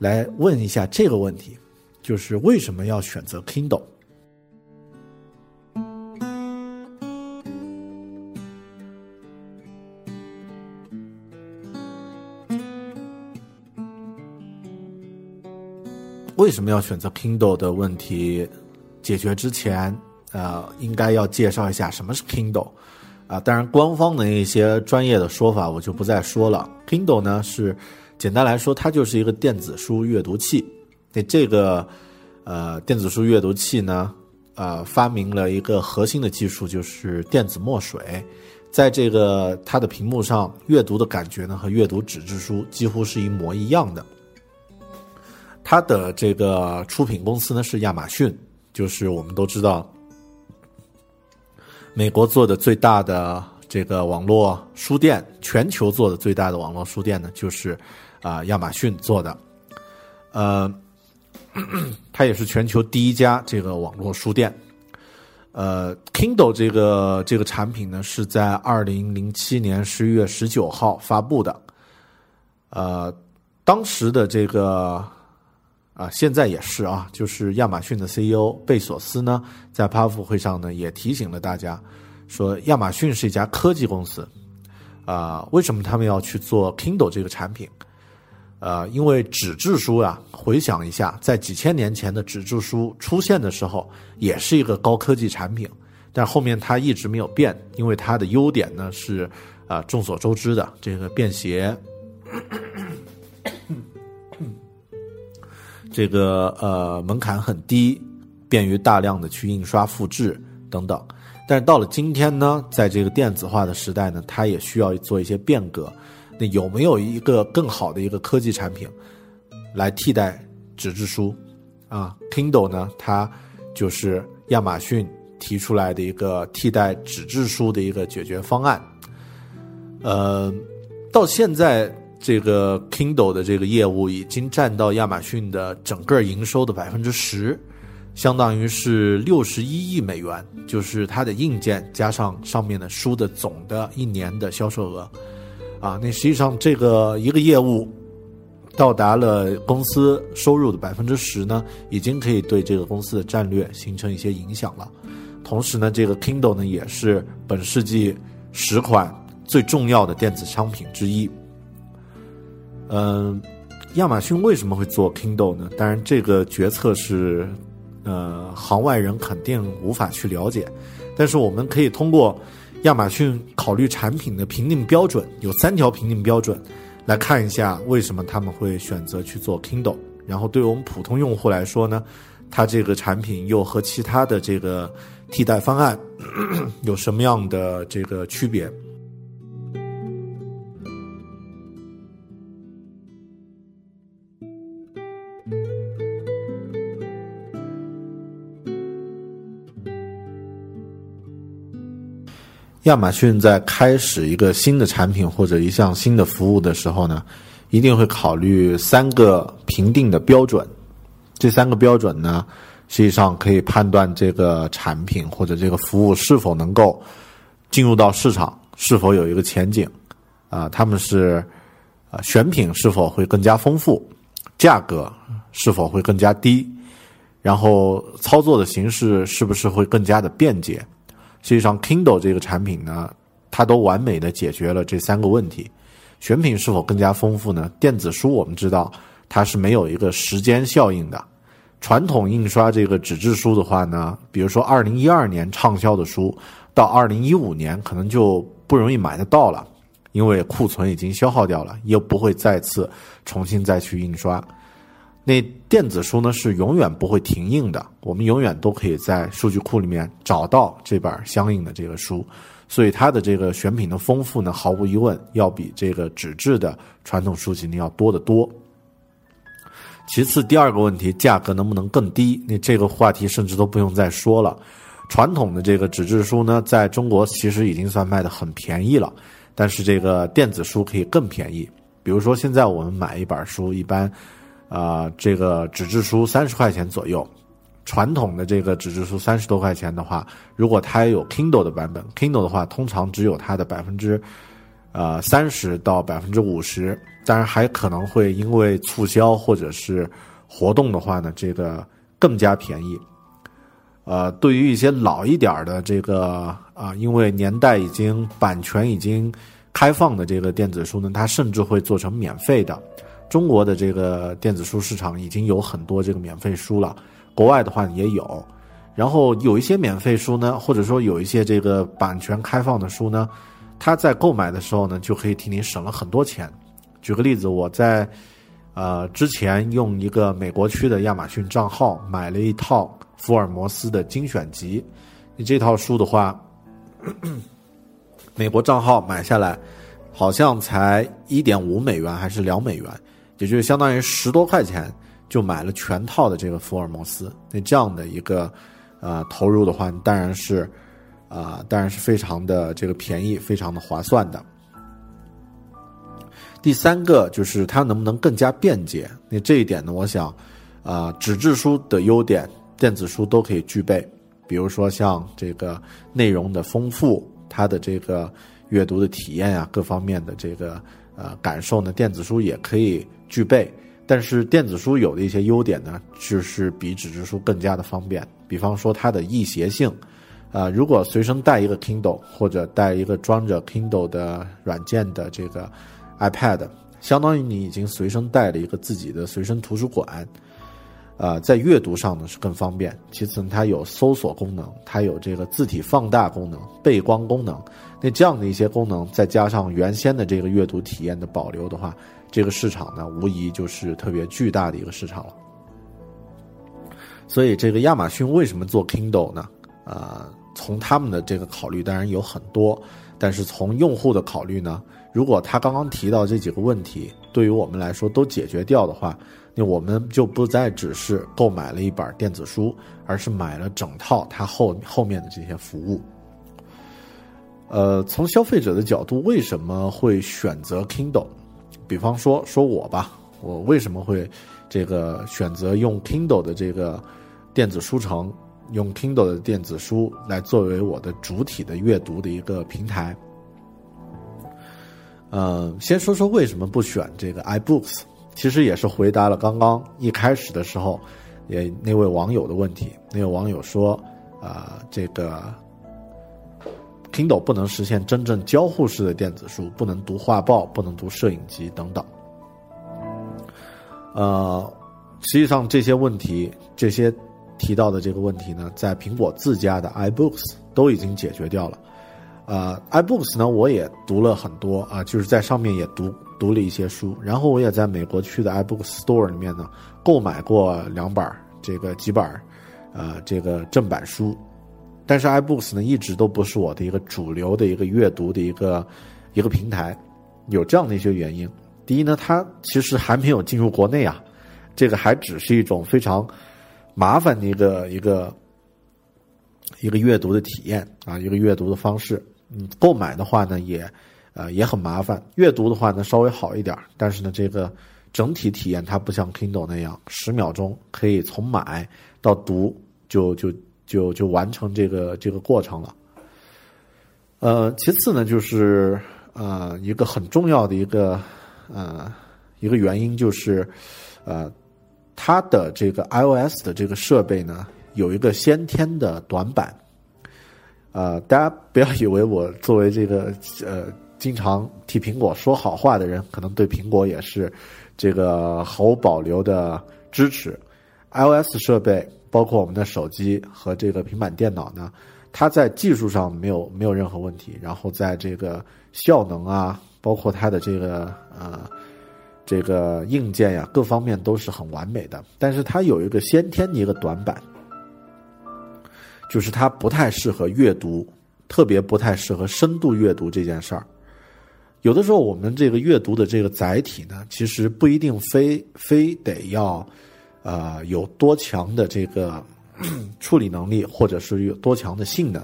A: 来问一下这个问题，就是为什么要选择 Kindle？为什么要选择 Kindle 的问题解决之前，呃，应该要介绍一下什么是 Kindle 啊？当然，官方的一些专业的说法我就不再说了。Kindle 呢是。简单来说，它就是一个电子书阅读器。那这个，呃，电子书阅读器呢，呃，发明了一个核心的技术，就是电子墨水。在这个它的屏幕上，阅读的感觉呢，和阅读纸质书几乎是一模一样的。它的这个出品公司呢是亚马逊，就是我们都知道，美国做的最大的这个网络书店，全球做的最大的网络书店呢，就是。啊，亚马逊做的，呃，它也是全球第一家这个网络书店。呃，Kindle 这个这个产品呢，是在二零零七年十一月十九号发布的。呃，当时的这个啊，现在也是啊，就是亚马逊的 CEO 贝索斯呢，在发布会上呢，也提醒了大家，说亚马逊是一家科技公司。啊，为什么他们要去做 Kindle 这个产品？呃，因为纸质书啊，回想一下，在几千年前的纸质书出现的时候，也是一个高科技产品，但后面它一直没有变，因为它的优点呢是啊众所周知的，这个便携，这个呃门槛很低，便于大量的去印刷复制等等。但是到了今天呢，在这个电子化的时代呢，它也需要做一些变革。那有没有一个更好的一个科技产品来替代纸质书啊？Kindle 呢？它就是亚马逊提出来的一个替代纸质书的一个解决方案。呃，到现在这个 Kindle 的这个业务已经占到亚马逊的整个营收的百分之十，相当于是六十一亿美元，就是它的硬件加上上面的书的总的一年的销售额。啊，那实际上这个一个业务到达了公司收入的百分之十呢，已经可以对这个公司的战略形成一些影响了。同时呢，这个 Kindle 呢也是本世纪十款最重要的电子商品之一。嗯，亚马逊为什么会做 Kindle 呢？当然，这个决策是呃行外人肯定无法去了解，但是我们可以通过。亚马逊考虑产品的评定标准有三条评定标准，来看一下为什么他们会选择去做 Kindle。然后对我们普通用户来说呢，它这个产品又和其他的这个替代方案 有什么样的这个区别？亚马逊在开始一个新的产品或者一项新的服务的时候呢，一定会考虑三个评定的标准。这三个标准呢，实际上可以判断这个产品或者这个服务是否能够进入到市场，是否有一个前景。啊，他们是啊，选品是否会更加丰富，价格是否会更加低，然后操作的形式是不是会更加的便捷。实际上，Kindle 这个产品呢，它都完美的解决了这三个问题。选品是否更加丰富呢？电子书我们知道它是没有一个时间效应的。传统印刷这个纸质书的话呢，比如说二零一二年畅销的书，到二零一五年可能就不容易买得到了，因为库存已经消耗掉了，又不会再次重新再去印刷。那电子书呢是永远不会停印的，我们永远都可以在数据库里面找到这本相应的这个书，所以它的这个选品的丰富呢，毫无疑问要比这个纸质的传统书籍呢要多得多。其次，第二个问题，价格能不能更低？那这个话题甚至都不用再说了。传统的这个纸质书呢，在中国其实已经算卖的很便宜了，但是这个电子书可以更便宜。比如说，现在我们买一本书，一般。啊，这个纸质书三十块钱左右，传统的这个纸质书三十多块钱的话，如果它有 Kindle 的版本，Kindle 的话通常只有它的百分之，呃三十到百分之五十，当然还可能会因为促销或者是活动的话呢，这个更加便宜。呃，对于一些老一点的这个啊，因为年代已经版权已经开放的这个电子书呢，它甚至会做成免费的。中国的这个电子书市场已经有很多这个免费书了，国外的话也有，然后有一些免费书呢，或者说有一些这个版权开放的书呢，它在购买的时候呢，就可以替你省了很多钱。举个例子，我在呃之前用一个美国区的亚马逊账号买了一套福尔摩斯的精选集，你这套书的话，美国账号买下来好像才一点五美元还是两美元。也就相当于十多块钱就买了全套的这个福尔摩斯，那这样的一个呃投入的话，当然是啊，当然是非常的这个便宜，非常的划算的。第三个就是它能不能更加便捷？那这一点呢，我想啊，纸质书的优点，电子书都可以具备。比如说像这个内容的丰富，它的这个阅读的体验啊，各方面的这个呃感受呢，电子书也可以。具备，但是电子书有的一些优点呢，就是比纸质书更加的方便。比方说它的易携性，啊，如果随身带一个 Kindle 或者带一个装着 Kindle 的软件的这个 iPad，相当于你已经随身带了一个自己的随身图书馆，啊，在阅读上呢是更方便。其次，它有搜索功能，它有这个字体放大功能、背光功能，那这样的一些功能，再加上原先的这个阅读体验的保留的话。这个市场呢，无疑就是特别巨大的一个市场了。所以，这个亚马逊为什么做 Kindle 呢？啊，从他们的这个考虑，当然有很多，但是从用户的考虑呢，如果他刚刚提到这几个问题，对于我们来说都解决掉的话，那我们就不再只是购买了一本电子书，而是买了整套它后后面的这些服务。呃，从消费者的角度，为什么会选择 Kindle？比方说说我吧，我为什么会这个选择用 Kindle 的这个电子书城，用 Kindle 的电子书来作为我的主体的阅读的一个平台？嗯，先说说为什么不选这个 iBooks，其实也是回答了刚刚一开始的时候，也那位网友的问题。那位网友说，啊，这个。Kindle 不能实现真正交互式的电子书，不能读画报，不能读摄影集等等。呃，实际上这些问题，这些提到的这个问题呢，在苹果自家的 iBooks 都已经解决掉了。呃，iBooks 呢，我也读了很多啊，就是在上面也读读了一些书，然后我也在美国区的 iBooks Store 里面呢购买过两本这个几本呃，这个正版书。但是 iBooks 呢，一直都不是我的一个主流的一个阅读的一个一个平台，有这样的一些原因。第一呢，它其实还没有进入国内啊，这个还只是一种非常麻烦的一个一个一个阅读的体验啊，一个阅读的方式。你购买的话呢，也呃也很麻烦。阅读的话呢，稍微好一点，但是呢，这个整体体验它不像 Kindle 那样，十秒钟可以从买到读就就就就完成这个这个过程了。呃，其次呢，就是呃一个很重要的一个呃一个原因就是，呃，它的这个 iOS 的这个设备呢有一个先天的短板。呃，大家不要以为我作为这个呃经常替苹果说好话的人，可能对苹果也是这个毫无保留的支持。iOS 设备包括我们的手机和这个平板电脑呢，它在技术上没有没有任何问题，然后在这个效能啊，包括它的这个呃这个硬件呀，各方面都是很完美的。但是它有一个先天的一个短板。就是它不太适合阅读，特别不太适合深度阅读这件事儿。有的时候，我们这个阅读的这个载体呢，其实不一定非非得要，呃，有多强的这个 处理能力，或者是有多强的性能。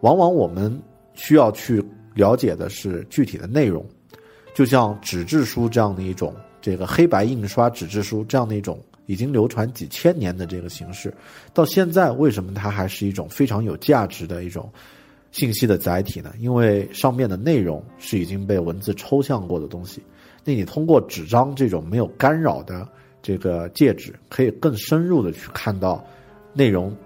A: 往往我们需要去了解的是具体的内容，就像纸质书这样的一种，这个黑白印刷纸质书这样的一种。已经流传几千年的这个形式，到现在为什么它还是一种非常有价值的一种信息的载体呢？因为上面的内容是已经被文字抽象过的东西，那你通过纸张这种没有干扰的这个戒指，可以更深入的去看到内容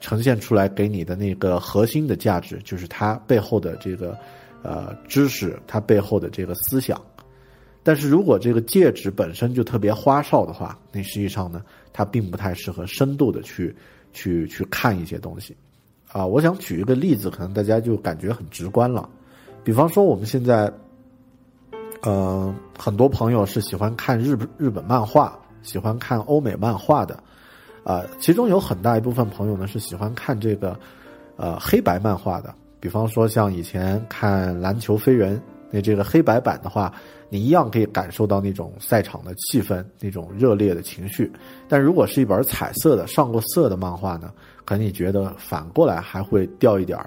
A: 呈现出来给你的那个核心的价值，就是它背后的这个呃知识，它背后的这个思想。但是如果这个戒指本身就特别花哨的话，那实际上呢，它并不太适合深度的去去去看一些东西，啊，我想举一个例子，可能大家就感觉很直观了。比方说我们现在，呃，很多朋友是喜欢看日日本漫画，喜欢看欧美漫画的，啊，其中有很大一部分朋友呢是喜欢看这个呃黑白漫画的，比方说像以前看篮球飞人。那这个黑白版的话，你一样可以感受到那种赛场的气氛，那种热烈的情绪。但如果是一本彩色的、上过色的漫画呢，可能你觉得反过来还会掉一点，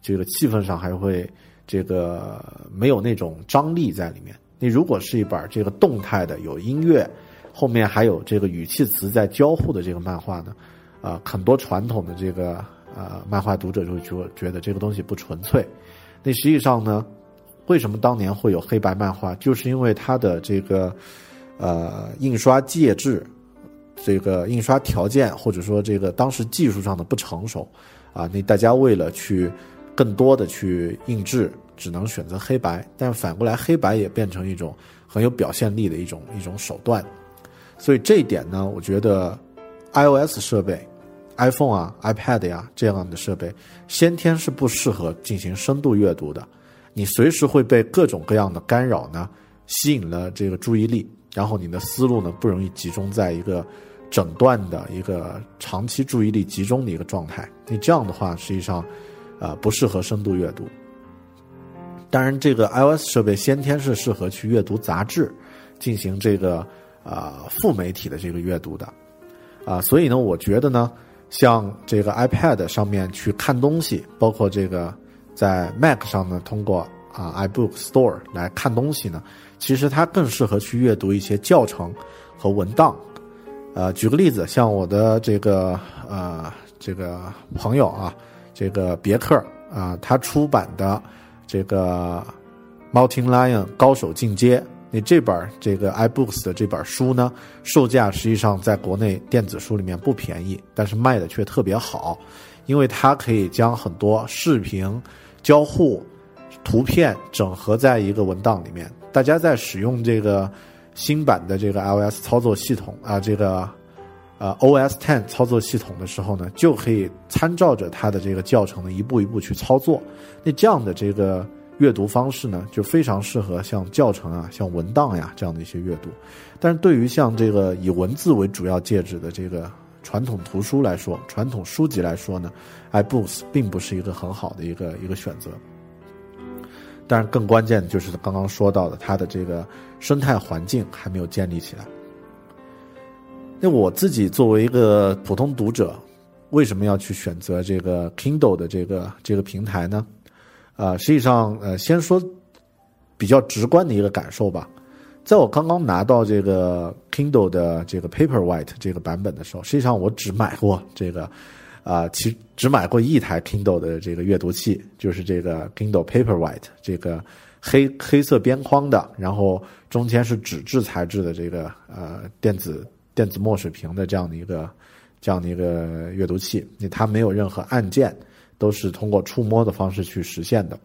A: 这个气氛上还会这个没有那种张力在里面。你如果是一本这个动态的、有音乐，后面还有这个语气词在交互的这个漫画呢，啊，很多传统的这个呃漫画读者就会觉觉得这个东西不纯粹。那实际上呢？为什么当年会有黑白漫画？就是因为它的这个，呃，印刷介质，这个印刷条件，或者说这个当时技术上的不成熟，啊，那大家为了去更多的去印制，只能选择黑白。但反过来，黑白也变成一种很有表现力的一种一种手段。所以这一点呢，我觉得 iOS 设备，iPhone 啊、iPad 呀这样的设备，先天是不适合进行深度阅读的。你随时会被各种各样的干扰呢吸引了这个注意力，然后你的思路呢不容易集中在一个整段的一个长期注意力集中的一个状态。你这样的话，实际上，呃，不适合深度阅读。当然，这个 iOS 设备先天是适合去阅读杂志，进行这个啊副媒体的这个阅读的，啊，所以呢，我觉得呢，像这个 iPad 上面去看东西，包括这个。在 Mac 上呢，通过啊 iBook Store 来看东西呢，其实它更适合去阅读一些教程和文档。呃，举个例子，像我的这个呃这个朋友啊，这个别克啊，他出版的这个 Mountain Lion 高手进阶，那这本这个 iBooks 的这本书呢，售价实际上在国内电子书里面不便宜，但是卖的却特别好，因为它可以将很多视频。交互图片整合在一个文档里面，大家在使用这个新版的这个 iOS 操作系统啊，这个呃 OS Ten 操作系统的时候呢，就可以参照着它的这个教程呢，一步一步去操作。那这样的这个阅读方式呢，就非常适合像教程啊、像文档呀这样的一些阅读。但是对于像这个以文字为主要介质的这个。传统图书来说，传统书籍来说呢，iBooks 并不是一个很好的一个一个选择。但是更关键的就是刚刚说到的，它的这个生态环境还没有建立起来。那我自己作为一个普通读者，为什么要去选择这个 Kindle 的这个这个平台呢？呃，实际上呃，先说比较直观的一个感受吧。在我刚刚拿到这个 Kindle 的这个 Paperwhite 这个版本的时候，实际上我只买过这个，啊，其只买过一台 Kindle 的这个阅读器，就是这个 Kindle Paperwhite 这个黑黑色边框的，然后中间是纸质材质的这个呃电子电子墨水屏的这样的一个这样的一个阅读器，那它没有任何按键，都是通过触摸的方式去实现的。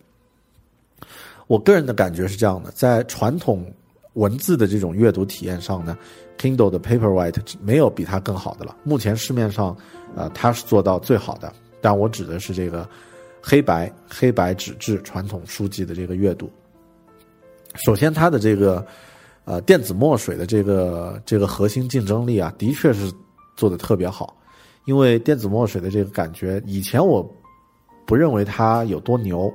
A: 我个人的感觉是这样的，在传统。文字的这种阅读体验上呢，Kindle 的 Paperwhite 没有比它更好的了。目前市面上，呃，它是做到最好的。但我指的是这个黑白黑白纸质传统书籍的这个阅读。首先，它的这个呃电子墨水的这个这个核心竞争力啊，的确是做的特别好。因为电子墨水的这个感觉，以前我不认为它有多牛，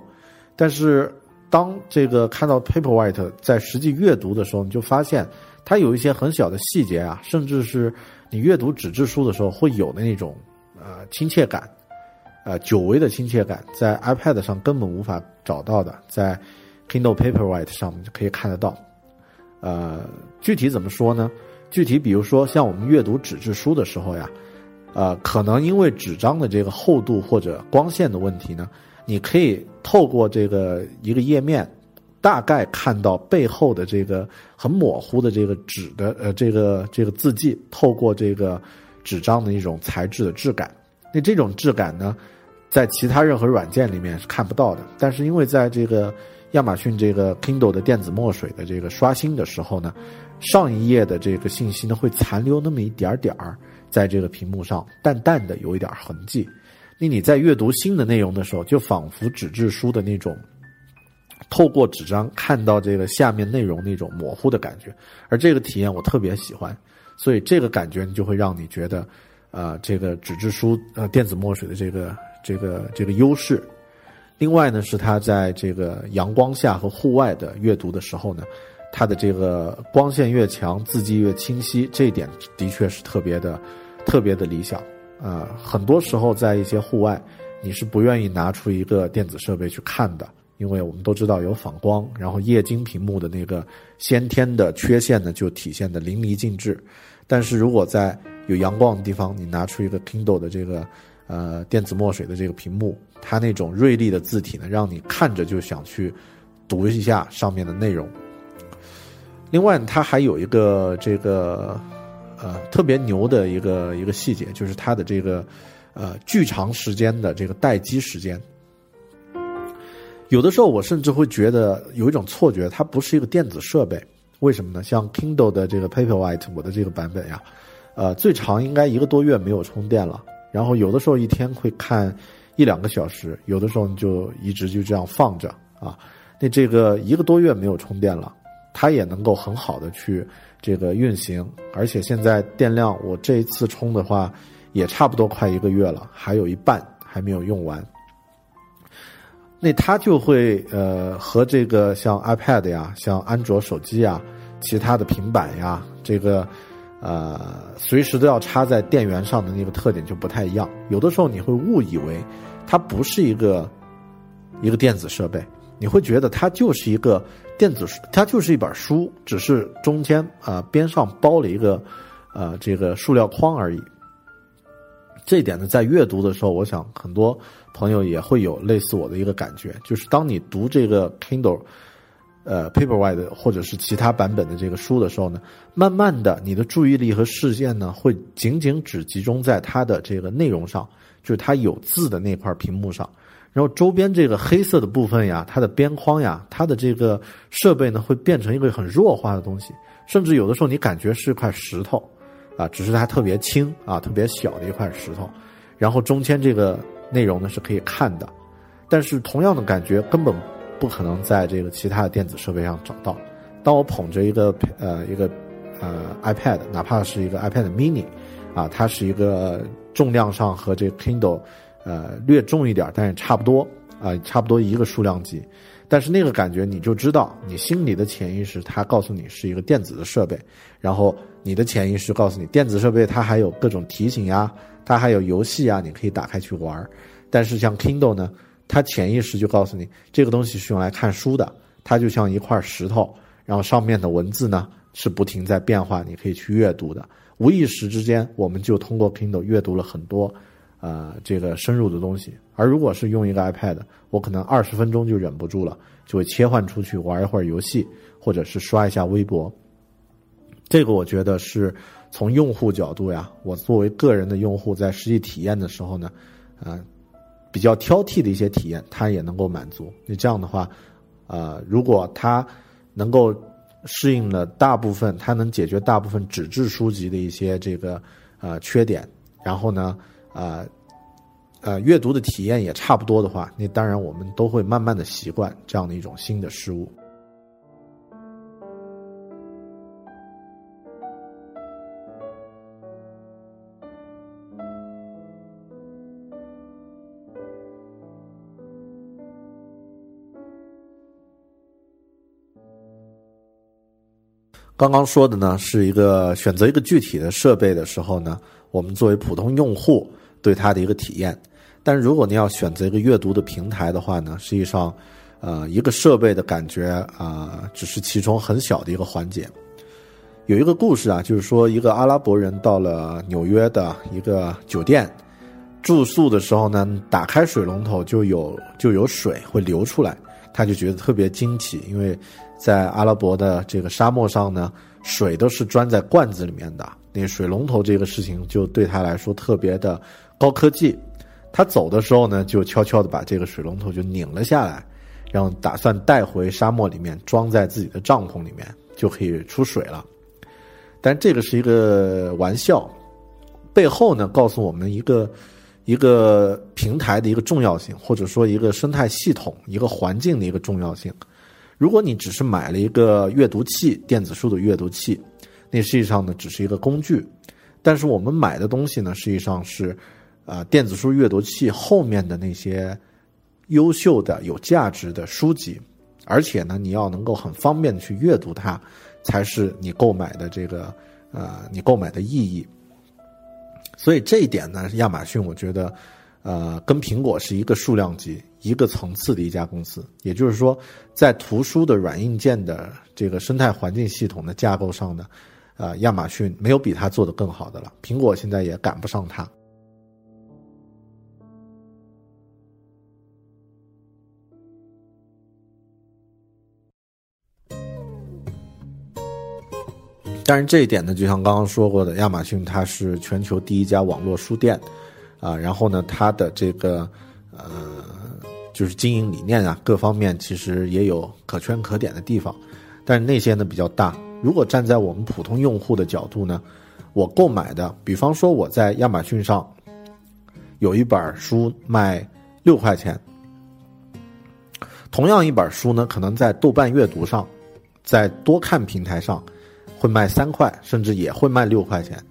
A: 但是。当这个看到 Paperwhite 在实际阅读的时候，你就发现它有一些很小的细节啊，甚至是你阅读纸质书的时候会有的那种呃亲切感，呃久违的亲切感，在 iPad 上根本无法找到的，在 Kindle Paperwhite 上面就可以看得到。呃，具体怎么说呢？具体比如说像我们阅读纸质书的时候呀，呃，可能因为纸张的这个厚度或者光线的问题呢。你可以透过这个一个页面，大概看到背后的这个很模糊的这个纸的呃这个这个字迹，透过这个纸张的一种材质的质感。那这种质感呢，在其他任何软件里面是看不到的。但是因为在这个亚马逊这个 Kindle 的电子墨水的这个刷新的时候呢，上一页的这个信息呢会残留那么一点点儿在这个屏幕上，淡淡的有一点痕迹。那你在阅读新的内容的时候，就仿佛纸质书的那种，透过纸张看到这个下面内容那种模糊的感觉，而这个体验我特别喜欢，所以这个感觉就会让你觉得，啊，这个纸质书呃电子墨水的这个这个这个优势。另外呢，是它在这个阳光下和户外的阅读的时候呢，它的这个光线越强，字迹越清晰，这一点的确是特别的特别的理想。啊，很多时候在一些户外，你是不愿意拿出一个电子设备去看的，因为我们都知道有反光，然后液晶屏幕的那个先天的缺陷呢，就体现的淋漓尽致。但是如果在有阳光的地方，你拿出一个 Kindle 的这个呃电子墨水的这个屏幕，它那种锐利的字体呢，让你看着就想去读一下上面的内容。另外，它还有一个这个。呃，特别牛的一个一个细节就是它的这个，呃，巨长时间的这个待机时间。有的时候我甚至会觉得有一种错觉，它不是一个电子设备。为什么呢？像 Kindle 的这个 Paperwhite，我的这个版本呀，呃，最长应该一个多月没有充电了。然后有的时候一天会看一两个小时，有的时候你就一直就这样放着啊。那这个一个多月没有充电了，它也能够很好的去。这个运行，而且现在电量，我这一次充的话，也差不多快一个月了，还有一半还没有用完。那它就会呃和这个像 iPad 呀、像安卓手机呀、其他的平板呀，这个呃随时都要插在电源上的那个特点就不太一样。有的时候你会误以为它不是一个一个电子设备，你会觉得它就是一个。电子书它就是一本书，只是中间啊边上包了一个，呃这个塑料框而已。这一点呢，在阅读的时候，我想很多朋友也会有类似我的一个感觉，就是当你读这个 Kindle，呃 Paperwhite 或者是其他版本的这个书的时候呢，慢慢的你的注意力和视线呢，会仅仅只集中在它的这个内容上，就是它有字的那块屏幕上。然后周边这个黑色的部分呀，它的边框呀，它的这个设备呢，会变成一个很弱化的东西，甚至有的时候你感觉是块石头，啊，只是它特别轻啊，特别小的一块石头。然后中间这个内容呢是可以看的，但是同样的感觉根本不可能在这个其他的电子设备上找到。当我捧着一个呃一个呃 iPad，哪怕是一个 iPad Mini，啊，它是一个重量上和这 Kindle。呃，略重一点，但是差不多啊，差不多一个数量级，但是那个感觉你就知道，你心里的潜意识它告诉你是一个电子的设备，然后你的潜意识告诉你，电子设备它还有各种提醒呀，它还有游戏啊，你可以打开去玩但是像 Kindle 呢，它潜意识就告诉你，这个东西是用来看书的，它就像一块石头，然后上面的文字呢是不停在变化，你可以去阅读的。无意识之间，我们就通过 Kindle 阅读了很多，呃，这个深入的东西。而如果是用一个 iPad，我可能二十分钟就忍不住了，就会切换出去玩一会儿游戏，或者是刷一下微博。这个我觉得是从用户角度呀，我作为个人的用户，在实际体验的时候呢，呃，比较挑剔的一些体验，他也能够满足。那这样的话，呃，如果他能够适应了大部分，他能解决大部分纸质书籍的一些这个呃缺点，然后呢，呃，呃，阅读的体验也差不多的话，那当然我们都会慢慢的习惯这样的一种新的事物。刚刚说的呢，是一个选择一个具体的设备的时候呢，我们作为普通用户对它的一个体验。但如果你要选择一个阅读的平台的话呢，实际上，呃，一个设备的感觉啊，只是其中很小的一个环节。有一个故事啊，就是说一个阿拉伯人到了纽约的一个酒店住宿的时候呢，打开水龙头就有就有水会流出来，他就觉得特别惊奇，因为。在阿拉伯的这个沙漠上呢，水都是装在罐子里面的。那水龙头这个事情就对他来说特别的高科技。他走的时候呢，就悄悄的把这个水龙头就拧了下来，然后打算带回沙漠里面，装在自己的帐篷里面，就可以出水了。但这个是一个玩笑，背后呢告诉我们一个一个平台的一个重要性，或者说一个生态系统、一个环境的一个重要性。如果你只是买了一个阅读器，电子书的阅读器，那实际上呢只是一个工具。但是我们买的东西呢，实际上是，呃，电子书阅读器后面的那些优秀的、有价值的书籍，而且呢，你要能够很方便的去阅读它，才是你购买的这个，呃，你购买的意义。所以这一点呢，亚马逊我觉得。呃，跟苹果是一个数量级、一个层次的一家公司。也就是说，在图书的软硬件的这个生态环境系统的架构上呢，呃，亚马逊没有比它做的更好的了。苹果现在也赶不上它。但是这一点呢，就像刚刚说过的，亚马逊它是全球第一家网络书店。啊，然后呢，它的这个，就是经营理念啊，各方面其实也有可圈可点的地方，但是那些呢比较大。如果站在我们普通用户的角度呢，我购买的，比方说我在亚马逊上有一本书卖六块钱，同样一本书呢，可能在豆瓣阅读上，在多看平台上会卖三块，甚至也会卖六块钱。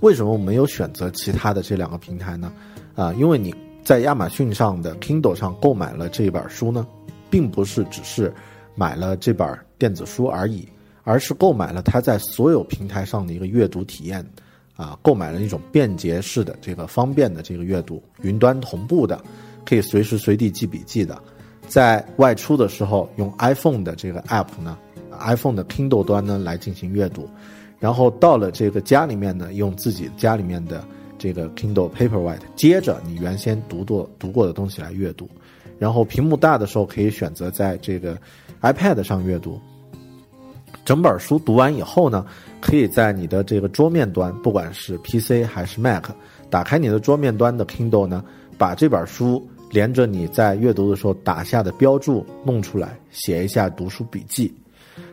A: 为什么我没有选择其他的这两个平台呢？啊，因为你在亚马逊上的 Kindle 上购买了这一本书呢，并不是只是买了这本电子书而已，而是购买了它在所有平台上的一个阅读体验，啊，购买了一种便捷式的这个方便的这个阅读，云端同步的，可以随时随地记笔记的，在外出的时候用 iPhone 的这个 App 呢，iPhone 的 Kindle 端呢来进行阅读。然后到了这个家里面呢，用自己家里面的这个 Kindle Paperwhite，接着你原先读过读过的东西来阅读，然后屏幕大的时候可以选择在这个 iPad 上阅读。整本书读完以后呢，可以在你的这个桌面端，不管是 PC 还是 Mac，打开你的桌面端的 Kindle 呢，把这本书连着你在阅读的时候打下的标注弄出来，写一下读书笔记。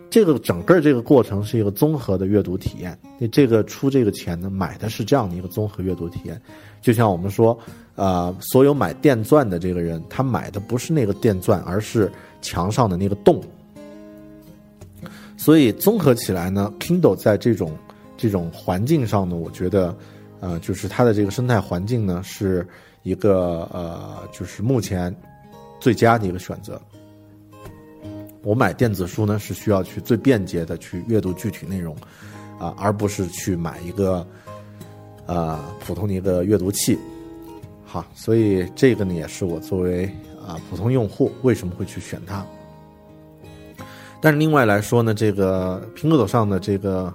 A: 这个整个这个过程是一个综合的阅读体验。你这个出这个钱呢，买的是这样的一个综合阅读体验。就像我们说，呃，所有买电钻的这个人，他买的不是那个电钻，而是墙上的那个洞。所以综合起来呢，Kindle 在这种这种环境上呢，我觉得，呃，就是它的这个生态环境呢，是一个呃，就是目前最佳的一个选择。我买电子书呢，是需要去最便捷的去阅读具体内容，啊，而不是去买一个，呃，普通的一个阅读器。好，所以这个呢，也是我作为啊普通用户为什么会去选它。但是另外来说呢，这个苹果上的这个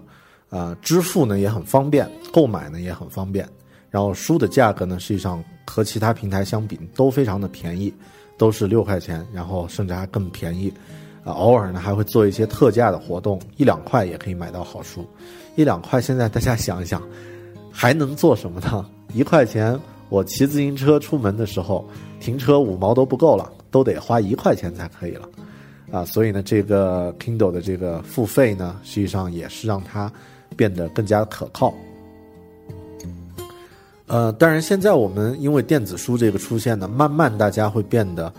A: 啊支付呢也很方便，购买呢也很方便。然后书的价格呢，实际上和其他平台相比都非常的便宜，都是六块钱，然后甚至还更便宜。啊，偶尔呢还会做一些特价的活动，一两块也可以买到好书。一两块，现在大家想一想，还能做什么呢？一块钱，我骑自行车出门的时候，停车五毛都不够了，都得花一块钱才可以了。啊，所以呢，这个 Kindle 的这个付费呢，实际上也是让它变得更加可靠。呃，当然，现在我们因为电子书这个出现呢，慢慢大家会变得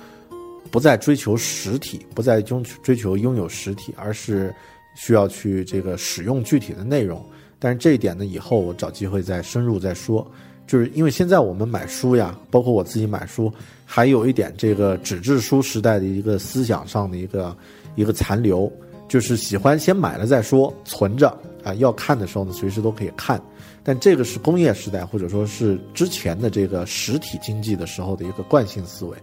A: 不再追求实体，不再追追求拥有实体，而是需要去这个使用具体的内容。但是这一点呢，以后我找机会再深入再说。就是因为现在我们买书呀，包括我自己买书，还有一点这个纸质书时代的一个思想上的一个一个残留，就是喜欢先买了再说，存着啊，要看的时候呢，随时都可以看。但这个是工业时代，或者说是之前的这个实体经济的时候的一个惯性思维。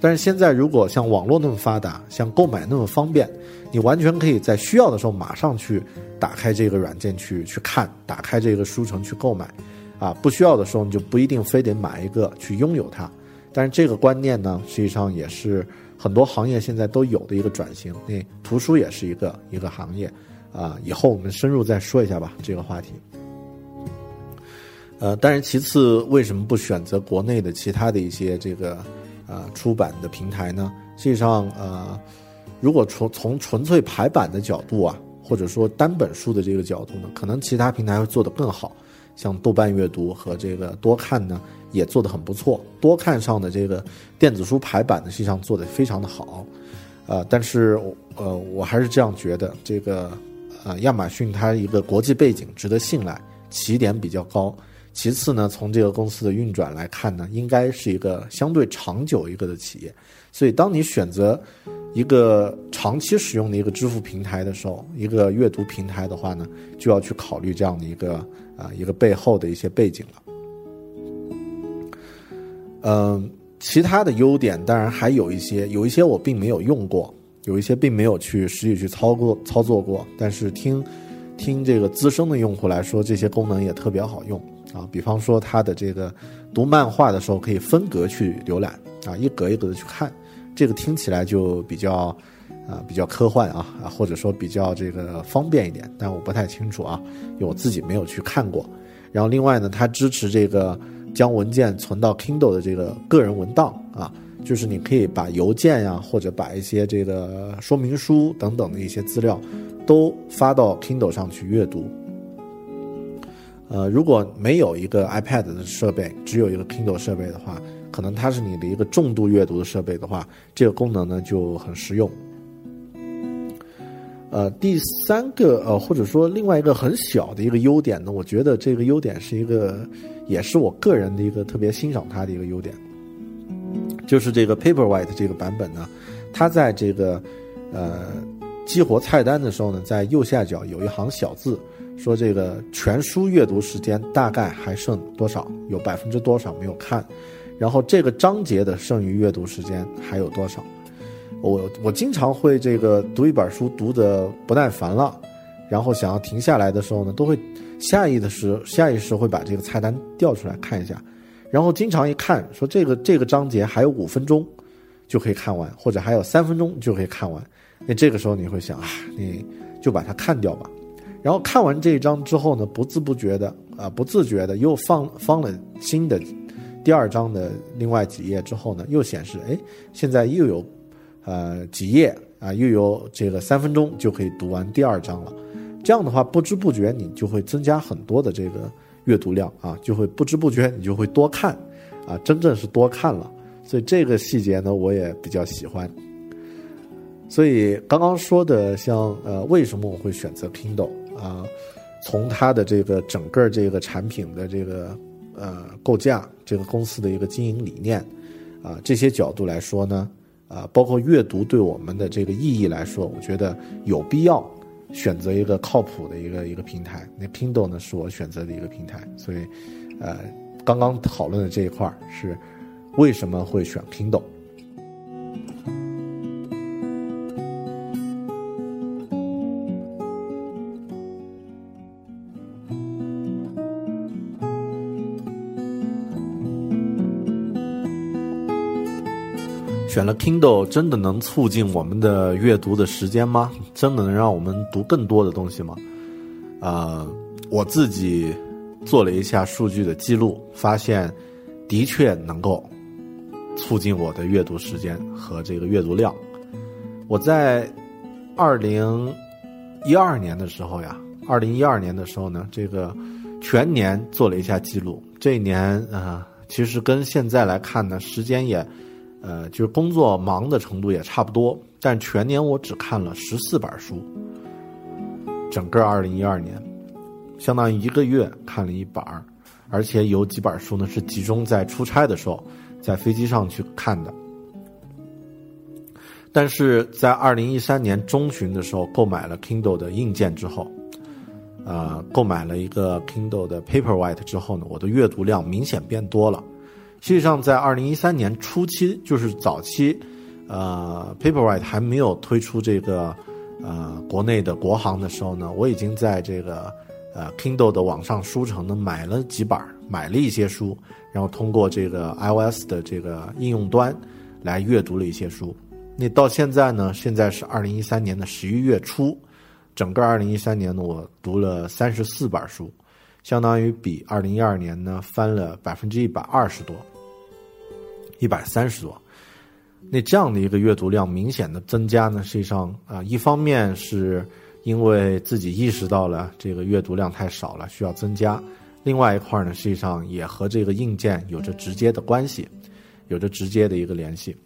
A: 但是现在，如果像网络那么发达，像购买那么方便，你完全可以在需要的时候马上去打开这个软件去去看，打开这个书城去购买。啊，不需要的时候你就不一定非得买一个去拥有它，但是这个观念呢，实际上也是很多行业现在都有的一个转型。那图书也是一个一个行业，啊，以后我们深入再说一下吧这个话题。呃，当然其次，为什么不选择国内的其他的一些这个啊出版的平台呢？实际上，呃，如果从从纯粹排版的角度啊，或者说单本书的这个角度呢，可能其他平台会做得更好。像豆瓣阅读和这个多看呢，也做得很不错。多看上的这个电子书排版呢，实际上做得非常的好，呃，但是呃，我还是这样觉得，这个呃，亚马逊它一个国际背景值得信赖，起点比较高。其次呢，从这个公司的运转来看呢，应该是一个相对长久一个的企业。所以，当你选择一个长期使用的一个支付平台的时候，一个阅读平台的话呢，就要去考虑这样的一个。啊，一个背后的一些背景了。嗯，其他的优点当然还有一些，有一些我并没有用过，有一些并没有去实际去操作操作过。但是听听这个资深的用户来说，这些功能也特别好用啊。比方说，它的这个读漫画的时候可以分格去浏览啊，一格一格的去看，这个听起来就比较。啊，比较科幻啊啊，或者说比较这个方便一点，但我不太清楚啊，因为我自己没有去看过。然后另外呢，它支持这个将文件存到 Kindle 的这个个人文档啊，就是你可以把邮件呀，或者把一些这个说明书等等的一些资料都发到 Kindle 上去阅读。呃，如果没有一个 iPad 的设备，只有一个 Kindle 设备的话，可能它是你的一个重度阅读的设备的话，这个功能呢就很实用。呃，第三个呃，或者说另外一个很小的一个优点呢，我觉得这个优点是一个，也是我个人的一个特别欣赏它的一个优点，就是这个 Paperwhite 这个版本呢，它在这个呃激活菜单的时候呢，在右下角有一行小字，说这个全书阅读时间大概还剩多少，有百分之多少没有看，然后这个章节的剩余阅读时间还有多少。我我经常会这个读一本书读的不耐烦了，然后想要停下来的时候呢，都会下意的时下意识会把这个菜单调出来看一下，然后经常一看说这个这个章节还有五分钟就可以看完，或者还有三分钟就可以看完，那这个时候你会想啊，你就把它看掉吧。然后看完这一章之后呢，不自不觉的啊，不自觉的又放放了新的第二章的另外几页之后呢，又显示哎，现在又有。呃，几页啊，又有这个三分钟就可以读完第二章了。这样的话，不知不觉你就会增加很多的这个阅读量啊，就会不知不觉你就会多看啊，真正是多看了。所以这个细节呢，我也比较喜欢。所以刚刚说的，像呃，为什么我会选择 Kindle 啊？从它的这个整个这个产品的这个呃构架，这个公司的一个经营理念啊，这些角度来说呢。啊，包括阅读对我们的这个意义来说，我觉得有必要选择一个靠谱的一个一个平台。那 Kindle 呢，是我选择的一个平台。所以，呃，刚刚讨论的这一块是为什么会选 Kindle。选了 Kindle 真的能促进我们的阅读的时间吗？真的能让我们读更多的东西吗？啊，我自己做了一下数据的记录，发现的确能够促进我的阅读时间和这个阅读量。我在二零一二年的时候呀，二零一二年的时候呢，这个全年做了一下记录。这一年啊，其实跟现在来看呢，时间也。呃，就是工作忙的程度也差不多，但全年我只看了十四本书。整个二零一二年，相当于一个月看了一本儿，而且有几本书呢是集中在出差的时候，在飞机上去看的。但是在二零一三年中旬的时候，购买了 Kindle 的硬件之后，呃，购买了一个 Kindle 的 Paperwhite 之后呢，我的阅读量明显变多了。实际上，在二零一三年初期，就是早期，呃，Paperwhite 还没有推出这个呃国内的国行的时候呢，我已经在这个呃 Kindle 的网上书城呢买了几本，买了一些书，然后通过这个 iOS 的这个应用端来阅读了一些书。那到现在呢，现在是二零一三年的十一月初，整个二零一三年呢，我读了三十四本书，相当于比二零一二年呢翻了百分之一百二十多。一百三十多，那这样的一个阅读量明显的增加呢，实际上啊，一方面是因为自己意识到了这个阅读量太少了，需要增加；另外一块呢，实际上也和这个硬件有着直接的关系，有着直接的一个联系。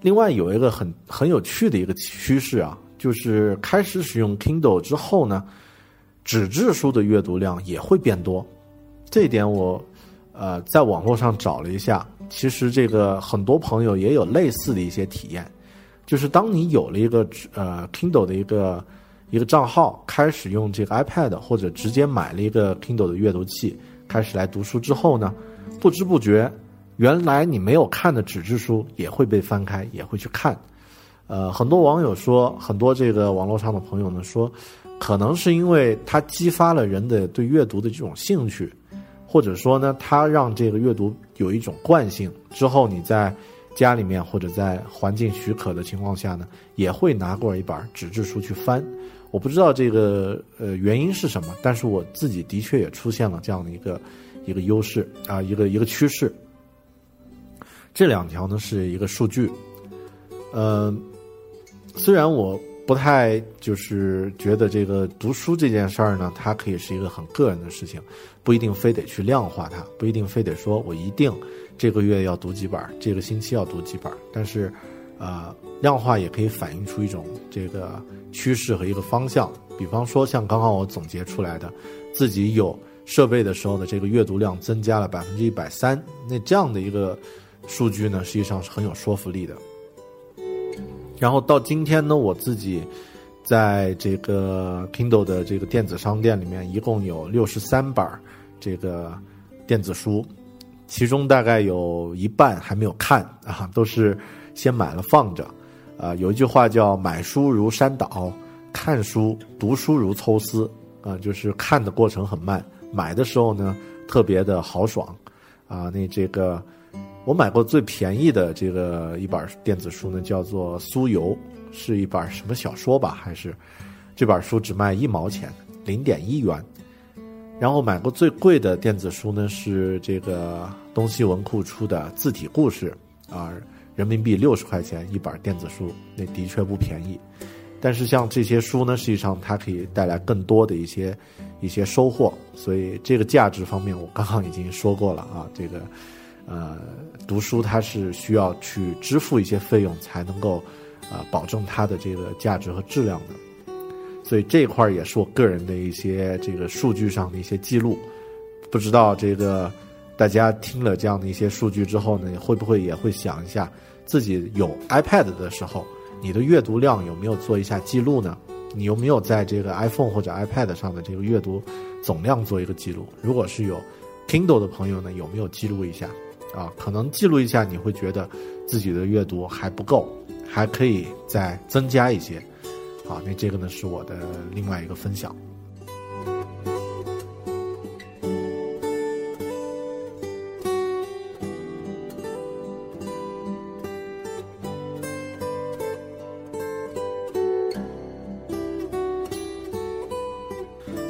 A: 另外有一个很很有趣的一个趋势啊，就是开始使用 Kindle 之后呢，纸质书的阅读量也会变多，这一点我呃在网络上找了一下。其实这个很多朋友也有类似的一些体验，就是当你有了一个呃 Kindle 的一个一个账号，开始用这个 iPad 或者直接买了一个 Kindle 的阅读器，开始来读书之后呢，不知不觉，原来你没有看的纸质书也会被翻开，也会去看。呃，很多网友说，很多这个网络上的朋友呢说，可能是因为它激发了人的对阅读的这种兴趣。或者说呢，它让这个阅读有一种惯性，之后你在家里面或者在环境许可的情况下呢，也会拿过一本纸质书去翻。我不知道这个呃原因是什么，但是我自己的确也出现了这样的一个一个优势啊，一个一个趋势。这两条呢是一个数据，呃，虽然我。不太就是觉得这个读书这件事儿呢，它可以是一个很个人的事情，不一定非得去量化它，不一定非得说我一定这个月要读几本，这个星期要读几本。但是，呃，量化也可以反映出一种这个趋势和一个方向。比方说，像刚刚我总结出来的，自己有设备的时候的这个阅读量增加了百分之一百三，那这样的一个数据呢，实际上是很有说服力的。然后到今天呢，我自己在这个 Kindle 的这个电子商店里面，一共有六十三本这个电子书，其中大概有一半还没有看啊，都是先买了放着。啊，有一句话叫“买书如山倒，看书读书如抽丝”，啊，就是看的过程很慢，买的时候呢特别的豪爽，啊，那这个。我买过最便宜的这个一本电子书呢，叫做《苏游》，是一本什么小说吧？还是这本书只卖一毛钱，零点一元。然后买过最贵的电子书呢，是这个东西文库出的字体故事，啊，人民币六十块钱一本电子书，那的确不便宜。但是像这些书呢，实际上它可以带来更多的一些一些收获，所以这个价值方面，我刚刚已经说过了啊，这个。呃，读书它是需要去支付一些费用才能够，呃，保证它的这个价值和质量的，所以这块儿也是我个人的一些这个数据上的一些记录。不知道这个大家听了这样的一些数据之后呢，会不会也会想一下自己有 iPad 的时候，你的阅读量有没有做一下记录呢？你有没有在这个 iPhone 或者 iPad 上的这个阅读总量做一个记录？如果是有 Kindle 的朋友呢，有没有记录一下？啊，可能记录一下，你会觉得自己的阅读还不够，还可以再增加一些。好，那这个呢是我的另外一个分享。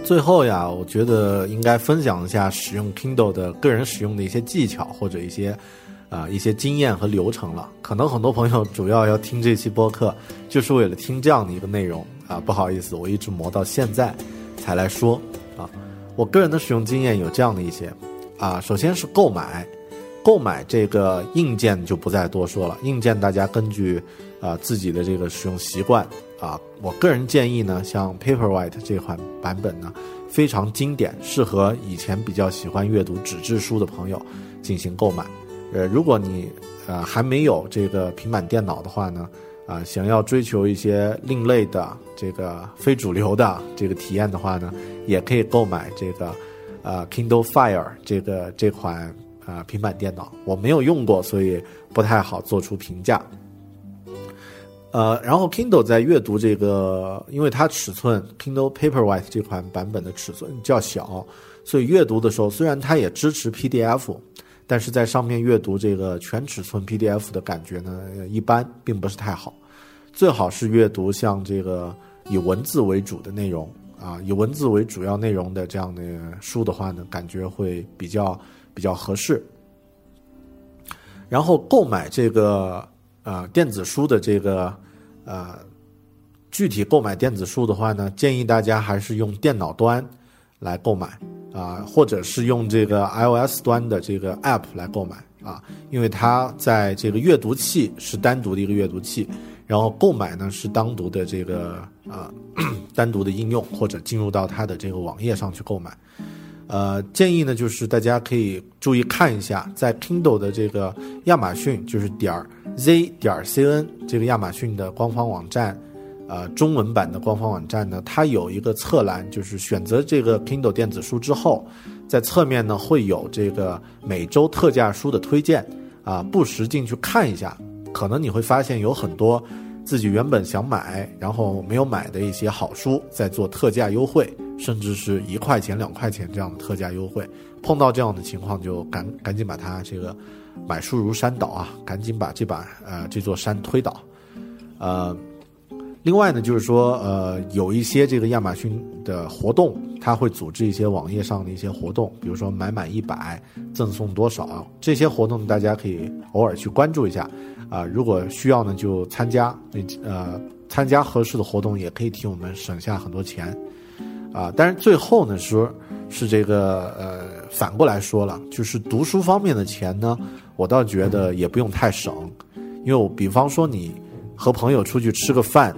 A: 最后呀，我觉得应该分享一下使用 Kindle 的个人使用的一些技巧或者一些啊、一些经验和流程了。可能很多朋友主要要听这期播客，就是为了听这样的一个内容啊。不好意思，我一直磨到现在才来说啊。我个人的使用经验有这样的一些啊，首先是购买，购买这个硬件就不再多说了，硬件大家根据啊、自己的这个使用习惯啊，我个人建议呢，像 Paperwhite 这款版本呢，非常经典，适合以前比较喜欢阅读纸质书的朋友进行购买。呃，如果你呃还没有这个平板电脑的话呢，啊、想要追求一些另类的这个非主流的这个体验的话呢，也可以购买这个呃 Kindle Fire 这个这款啊、呃平板电脑。我没有用过，所以不太好做出评价。呃，然后 Kindle 在阅读这个，因为它尺寸 Kindle Paperwhite 这款版本的尺寸较小，所以阅读的时候虽然它也支持 PDF，但是在上面阅读这个全尺寸 PDF 的感觉呢，一般，并不是太好。最好是阅读像这个以文字为主的内容啊，以文字为主要内容的这样的书的话呢，感觉会比较比较合适。然后购买这个呃电子书的这个呃具体购买电子书的话呢，建议大家还是用电脑端来购买啊、或者是用这个 iOS 端的这个 App 来购买啊，因为它在这个阅读器是单独的一个阅读器，然后购买呢是单独的这个啊、单独的应用，或者进入到它的这个网页上去购买。呃，建议呢就是大家可以注意看一下，在 Kindle 的这个亚马逊就是点儿 z 点儿 cn 这个亚马逊的官方网站，呃，中文版的官方网站呢，它有一个侧栏，就是选择这个 Kindle 电子书之后，在侧面呢会有这个每周特价书的推荐啊，不时进去看一下，可能你会发现有很多自己原本想买然后没有买的一些好书在做特价优惠，甚至是一块钱、两块钱这样的特价优惠。碰到这样的情况，就赶赶紧把它这个买书如山倒啊，赶紧把这把呃这座山推倒。呃，另外呢，就是说呃有一些这个亚马逊的活动，它会组织一些网页上的一些活动，比如说买满一百赠送多少这些活动，大家可以偶尔去关注一下。啊、如果需要呢，就参加。呃，参加合适的活动也可以替我们省下很多钱。啊，但是最后呢，说是这个呃，反过来说了，就是读书方面的钱呢，我倒觉得也不用太省，因为比方说你和朋友出去吃个饭，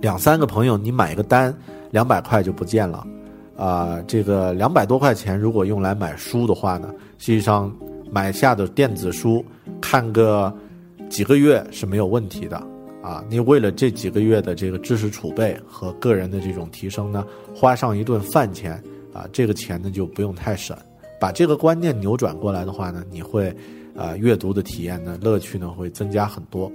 A: 两三个朋友你买一个单，两百块就不见了。啊、这个两百多块钱如果用来买书的话呢，实际上买下的电子书看个几个月是没有问题的。啊，你为了这几个月的这个知识储备和个人的这种提升呢，花上一顿饭钱啊，这个钱呢就不用太省。把这个观念扭转过来的话呢，你会啊阅读的体验呢乐趣呢会增加很多。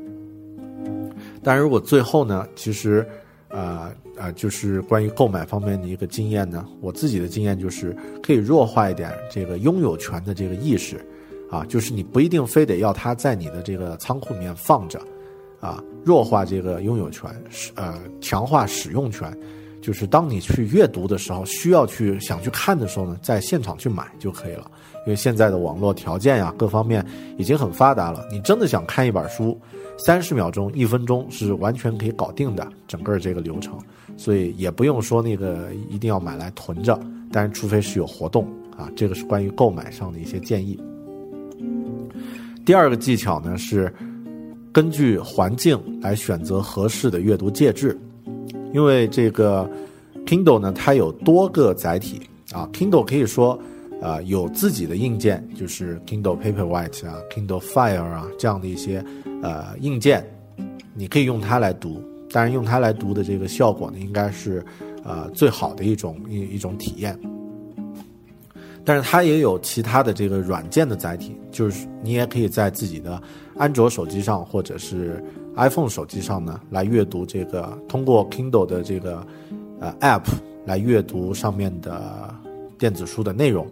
A: 但如果最后呢，其实啊啊就是关于购买方面的一个经验呢，我自己的经验就是可以弱化一点这个拥有权的这个意识啊，就是你不一定非得要它在你的这个仓库里面放着。啊，弱化这个拥有权，使呃强化使用权，就是当你去阅读的时候，需要去想去看的时候呢，在现场去买就可以了。因为现在的网络条件呀，各方面已经很发达了。你真的想看一本书，三十秒钟、一分钟是完全可以搞定的，整个这个流程。所以也不用说那个一定要买来囤着，但是除非是有活动啊，这个是关于购买上的一些建议。第二个技巧呢是。根据环境来选择合适的阅读介质，因为这个 Kindle 呢，它有多个载体啊，Kindle 可以说啊有自己的硬件，就是 Kindle Paperwhite 啊、Kindle Fire 啊这样的一些呃硬件，你可以用它来读，当然用它来读的这个效果呢，应该是呃最好的一种一一种体验。但是它也有其他的这个软件的载体，就是你也可以在自己的安卓手机上或者是 iPhone 手机上呢来阅读这个，通过 Kindle 的这个呃 App 来阅读上面的电子书的内容，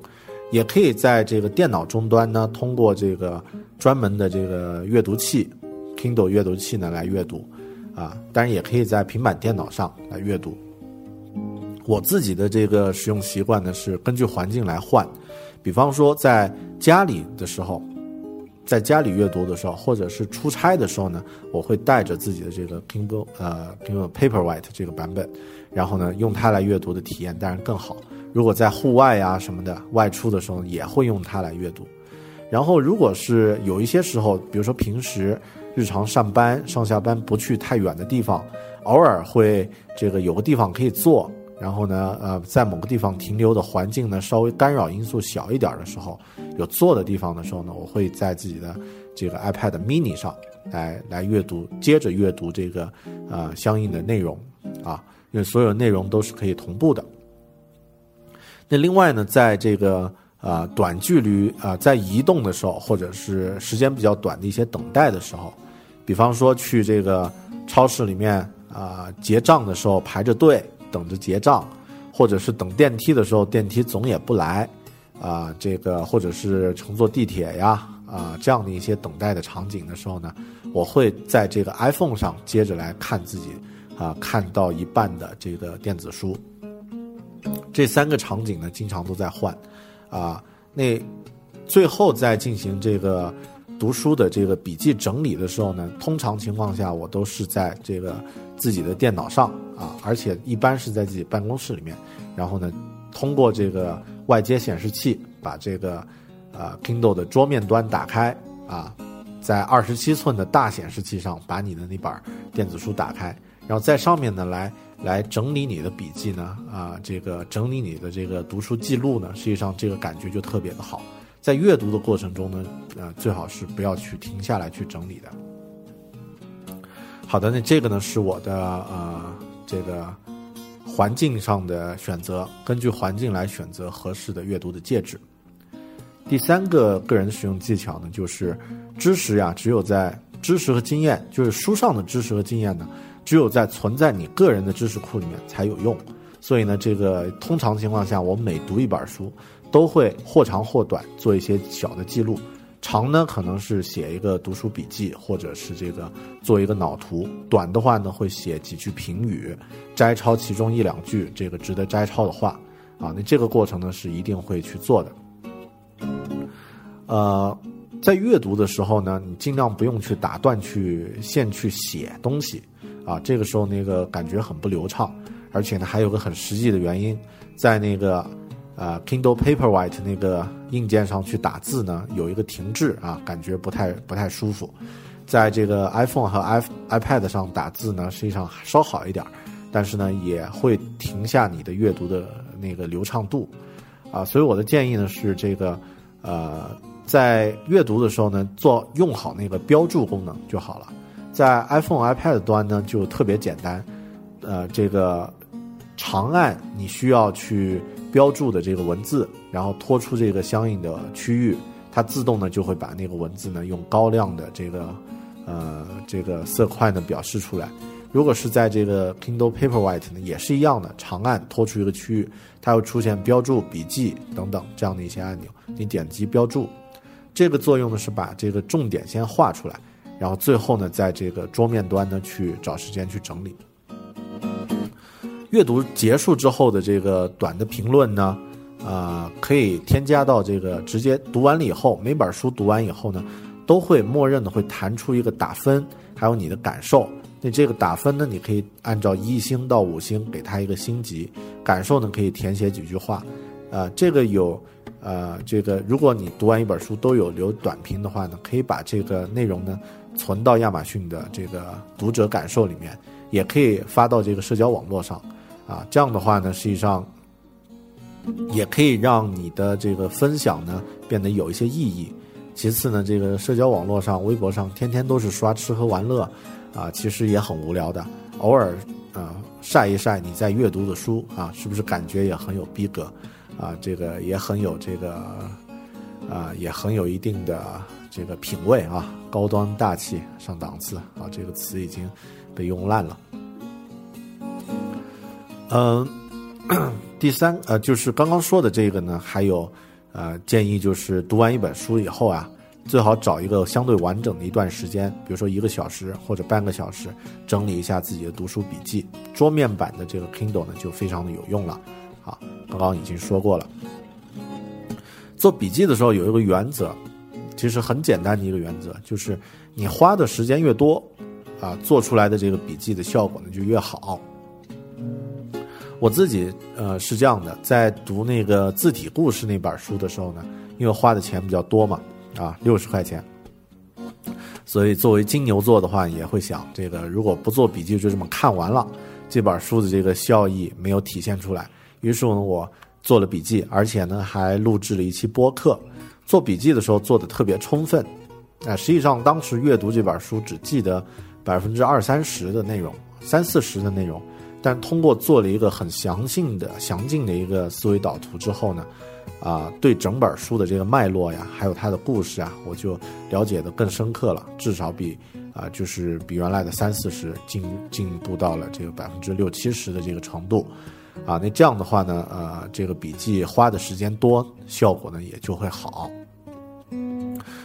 A: 也可以在这个电脑终端呢通过这个专门的这个阅读器 Kindle 阅读器呢来阅读，啊，当然也可以在平板电脑上来阅读。我自己的这个使用习惯呢是根据环境来换，比方说在家里的时候，在家里阅读的时候，或者是出差的时候呢，我会带着自己的这个 Kindle 呃 Kindle Paperwhite 这个版本，然后呢用它来阅读的体验当然更好。如果在户外呀什么的外出的时候，也会用它来阅读。然后如果是有一些时候，比如说平时日常上班上下班不去太远的地方，偶尔会这个有个地方可以坐。然后呢，呃，在某个地方停留的环境呢，稍微干扰因素小一点的时候，有坐的地方的时候呢，我会在自己的这个 iPad Mini 上来来阅读，接着阅读这个呃相应的内容啊，因为所有内容都是可以同步的。那另外呢，在这个呃短距离啊，在移动的时候，或者是时间比较短的一些等待的时候，比方说去这个超市里面啊结账的时候排着队。等着结账，或者是等电梯的时候，电梯总也不来，啊，这个或者是乘坐地铁呀，啊，这样的一些等待的场景的时候呢，我会在这个 iPhone 上接着来看自己啊看到一半的这个电子书。这三个场景呢，经常都在换，啊，那最后再进行这个。读书的这个笔记整理的时候呢，通常情况下我都是在这个自己的电脑上啊，而且一般是在自己办公室里面，然后呢，通过这个外接显示器把这个呃 Kindle 的桌面端打开啊，在二十七寸的大显示器上把你的那本电子书打开，然后在上面呢来来整理你的笔记呢啊，这个整理你的这个读书记录呢，实际上这个感觉就特别的好。在阅读的过程中呢，呃，最好是不要去停下来去整理的。好的，那这个呢是我的呃这个环境上的选择，根据环境来选择合适的阅读的介质。第三个个人使用技巧呢，就是知识呀，只有在知识和经验，就是书上的知识和经验呢，只有在存在你个人的知识库里面才有用。所以呢，这个通常情况下，我每读一本书。都会或长或短做一些小的记录，长呢可能是写一个读书笔记，或者是这个做一个脑图；短的话呢会写几句评语，摘抄其中一两句这个值得摘抄的话啊。那这个过程呢是一定会去做的。呃，在阅读的时候呢，你尽量不用去打断去线去写东西啊，这个时候那个感觉很不流畅，而且呢还有个很实际的原因，在那个。啊，Kindle Paperwhite 那个硬件上去打字呢，有一个停滞啊，感觉不太不太舒服。在这个 iPhone 和 i iPad 上打字呢，实际上稍好一点，但是呢，也会停下你的阅读的那个流畅度啊。所以我的建议呢是，这个呃，在阅读的时候呢，做用好那个标注功能就好了。在 iPhone、iPad 端呢，就特别简单，呃，这个长按你需要去。标注的这个文字，然后拖出这个相应的区域，它自动呢就会把那个文字呢用高亮的这个呃这个色块呢表示出来。如果是在这个 Kindle Paperwhite 呢，也是一样的，长按拖出一个区域，它会出现标注、笔记等等这样的一些按钮，你点击标注，这个作用呢是把这个重点先画出来，然后最后呢在这个桌面端呢去找时间去整理。阅读结束之后的这个短的评论呢，啊，可以添加到这个直接读完了以后，每本书读完以后呢，都会默认的会弹出一个打分，还有你的感受。那这个打分呢，你可以按照一星到五星给他一个星级，感受呢可以填写几句话，啊，这个有，呃，这个如果你读完一本书都有留短评的话呢，可以把这个内容呢存到亚马逊的这个读者感受里面，也可以发到这个社交网络上。啊，这样的话呢，实际上也可以让你的这个分享呢变得有一些意义。其次呢，这个社交网络上、微博上天天都是刷吃喝玩乐，啊，其实也很无聊的。偶尔啊晒一晒你在阅读的书啊，是不是感觉也很有逼格？啊，这个也很有这个啊，也很有一定的这个品味啊，高端大气上档次啊，这个词已经被用烂了。嗯，第三呃，就是刚刚说的这个呢，还有呃，建议就是读完一本书以后啊，最好找一个相对完整的一段时间，比如说一个小时或者半个小时，整理一下自己的读书笔记。桌面版的这个 Kindle 呢，就非常的有用了。啊，刚刚已经说过了。做笔记的时候有一个原则，其实很简单的一个原则，就是你花的时间越多，啊，做出来的这个笔记的效果呢就越好。我自己呃是这样的，在读那个字体故事那本书的时候呢，因为花的钱比较多嘛，啊，六十块钱，所以作为金牛座的话，也会想这个如果不做笔记就这么看完了，这本书的这个效益没有体现出来，于是呢我。做了笔记，而且呢还录制了一期播客。做笔记的时候做的特别充分，啊，实际上当时阅读这本书只记得百分之二三十的内容，三四十的内容，但通过做了一个很详细的、详尽的一个思维导图之后呢，啊，对整本书的这个脉络呀，还有它的故事啊，我就了解的更深刻了，至少比啊，就是比原来的三四十进进步到了这个百分之六七十的这个程度。啊，那这样的话呢，呃，这个笔记花的时间多，效果呢也就会好。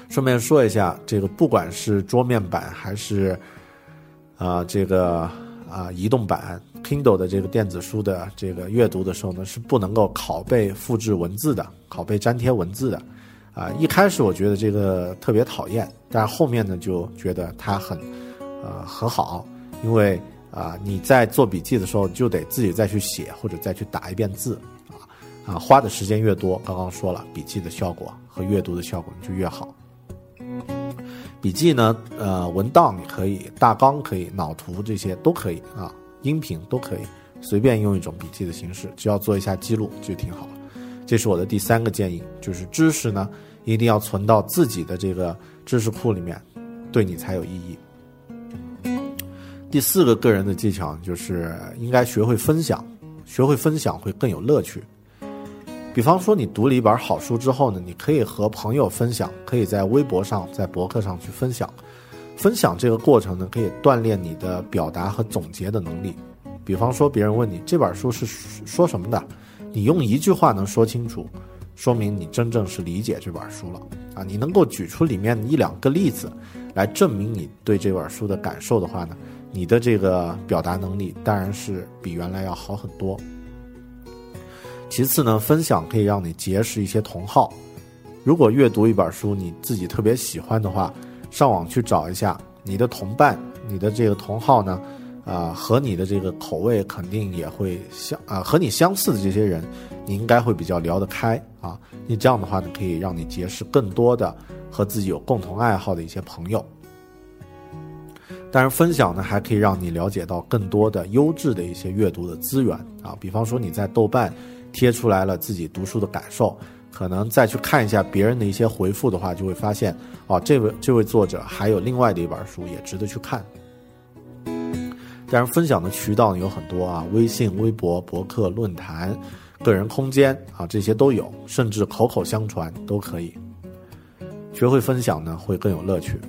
A: 顺便说一下，这个不管是桌面版还是啊这个啊移动版 Kindle 的这个电子书的这个阅读的时候呢，是不能够拷贝复制文字的，拷贝粘贴文字的。啊，一开始我觉得这个特别讨厌，但是后面呢就觉得它很呃很好，因为。啊，你在做笔记的时候就得自己再去写或者再去打一遍字，啊啊，花的时间越多，刚刚说了，笔记的效果和阅读的效果就越好。笔记呢，呃，文档可以，大纲可以，脑图这些都可以啊，音频都可以，随便用一种笔记的形式，只要做一下记录就挺好了。这是我的第三个建议，就是知识呢一定要存到自己的这个知识库里面，对你才有意义。第四个个人的技巧就是应该学会分享，学会分享会更有乐趣。比方说，你读了一本好书之后呢，你可以和朋友分享，可以在微博上、在博客上去分享。分享这个过程呢，可以锻炼你的表达和总结的能力。比方说，别人问你这本书是说什么的，你用一句话能说清楚，说明你真正是理解这本书了啊！你能够举出里面一两个例子来证明你对这本书的感受的话呢？你的这个表达能力当然是比原来要好很多。其次呢，分享可以让你结识一些同好。如果阅读一本书你自己特别喜欢的话，上网去找一下你的同伴、你的这个同好呢，啊，和你的这个口味肯定也会相啊，和你相似的这些人，你应该会比较聊得开啊。你这样的话呢，可以让你结识更多的和自己有共同爱好的一些朋友。但是分享呢，还可以让你了解到更多的优质的一些阅读的资源啊，比方说你在豆瓣贴出来了自己读书的感受，可能再去看一下别人的一些回复的话，就会发现哦，这位这位作者还有另外的一本书也值得去看。但是分享的渠道有很多啊，微信、微博、博客、论坛、个人空间啊，这些都有，甚至口口相传都可以。学会分享呢，会更有乐趣。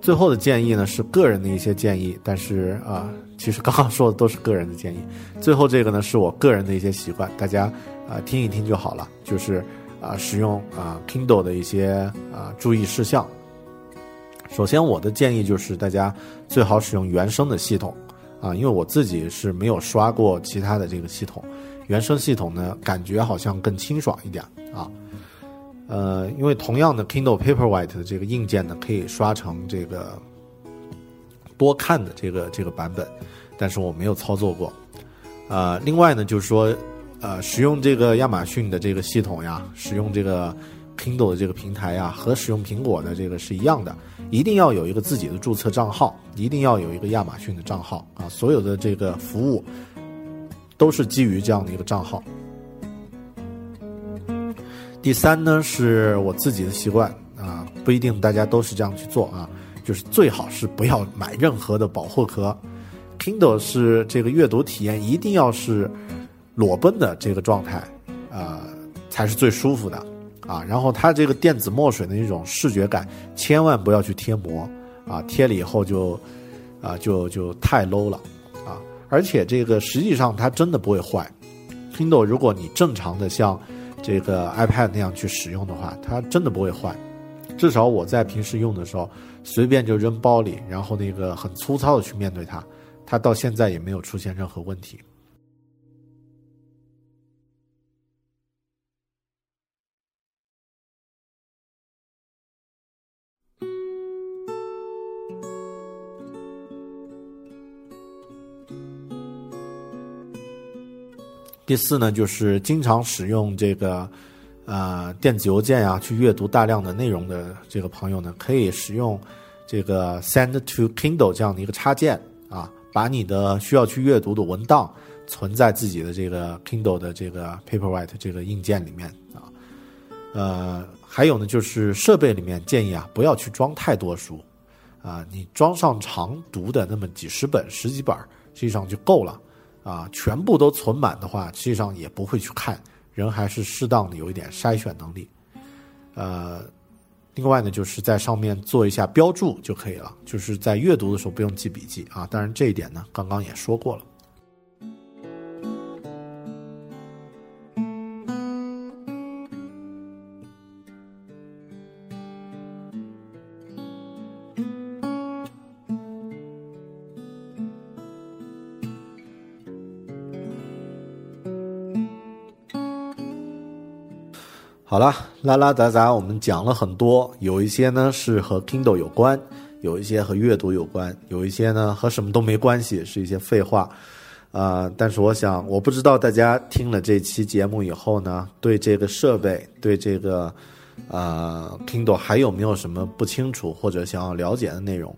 A: 最后的建议呢是个人的一些建议，但是啊，其实刚刚说的都是个人的建议。最后这个呢是我个人的一些习惯，大家啊听一听就好了。就是啊使用啊 Kindle 的一些啊注意事项。首先我的建议就是大家最好使用原生的系统啊，因为我自己是没有刷过其他的这个系统，原生系统呢感觉好像更清爽一点啊。呃，因为同样的 Kindle Paperwhite 的这个硬件呢，可以刷成这个多看的这个这个版本，但是我没有操作过。呃，另外呢，就是说，呃，使用这个亚马逊的这个系统呀，使用这个 Kindle 的这个平台呀，和使用苹果的这个是一样的，一定要有一个自己的注册账号，一定要有一个亚马逊的账号啊，所有的这个服务都是基于这样的一个账号。第三呢，是我自己的习惯啊，不一定大家都是这样去做啊，就是最好是不要买任何的保护壳。Kindle 是这个阅读体验一定要是裸奔的这个状态啊，才是最舒服的啊。然后它这个电子墨水的那种视觉感，千万不要去贴膜啊，贴了以后就啊就就太 low 了啊。而且这个实际上它真的不会坏。Kindle 如果你正常的像这个 iPad 那样去使用的话，它真的不会坏。至少我在平时用的时候，随便就扔包里，然后那个很粗糙的去面对它，它到现在也没有出现任何问题。第四呢，就是经常使用这个，呃，电子邮件呀，去阅读大量的内容的这个朋友呢，可以使用这个 Send to Kindle 这样的一个插件啊，把你的需要去阅读的文档存在自己的这个 Kindle 的这个 Paperwhite 这个硬件里面啊。呃，还有呢，就是设备里面建议啊，不要去装太多书啊，你装上常读的那么几十本、十几本，实际上就够了。啊，全部都存满的话，实际上也不会去看，人还是适当的有一点筛选能力。呃，另外呢，就是在上面做一下标注就可以了，就是在阅读的时候不用记笔记啊。当然这一点呢，刚刚也说过了。好了，拉拉杂杂，我们讲了很多，有一些呢是和 Kindle 有关，有一些和阅读有关，有一些呢和什么都没关系，是一些废话，啊！但是我想，我不知道大家听了这期节目以后呢，对这个设备，对这个，呃，Kindle 还有没有什么不清楚或者想要了解的内容？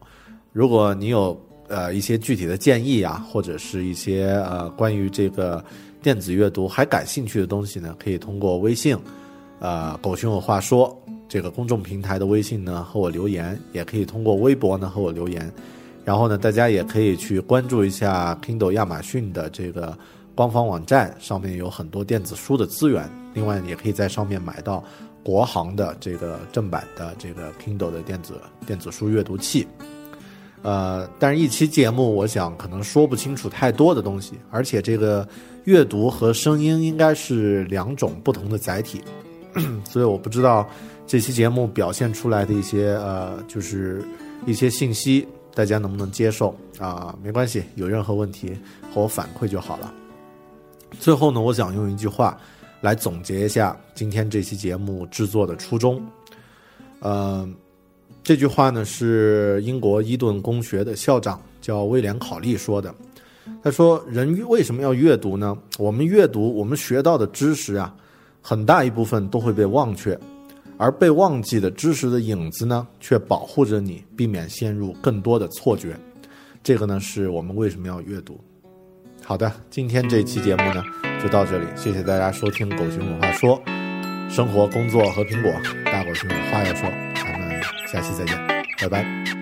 A: 如果你有呃一些具体的建议啊，或者是一些呃关于这个电子阅读还感兴趣的东西呢，可以通过微信。呃，狗熊有话说，这个公众平台的微信呢和我留言，也可以通过微博呢和我留言。然后呢，大家也可以去关注一下 Kindle 亚马逊的这个官方网站，上面有很多电子书的资源。另外，也可以在上面买到国行的这个正版的这个 Kindle 的电子电子书阅读器。呃，但是一期节目，我想可能说不清楚太多的东西，而且这个阅读和声音应该是两种不同的载体。所以我不知道这期节目表现出来的一些呃，就是一些信息，大家能不能接受啊？没关系，有任何问题和我反馈就好了。最后呢，我想用一句话来总结一下今天这期节目制作的初衷。嗯，这句话呢是英国伊顿公学的校长叫威廉考利说的。他说：“人为什么要阅读呢？我们阅读，我们学到的知识啊。”很大一部分都会被忘却，而被忘记的知识的影子呢，却保护着你，避免陷入更多的错觉。这个呢，是我们为什么要阅读。好的，今天这期节目呢，就到这里，谢谢大家收听《狗熊有话说》，生活、工作和苹果，大狗熊有话要说，咱们下期再见，拜拜。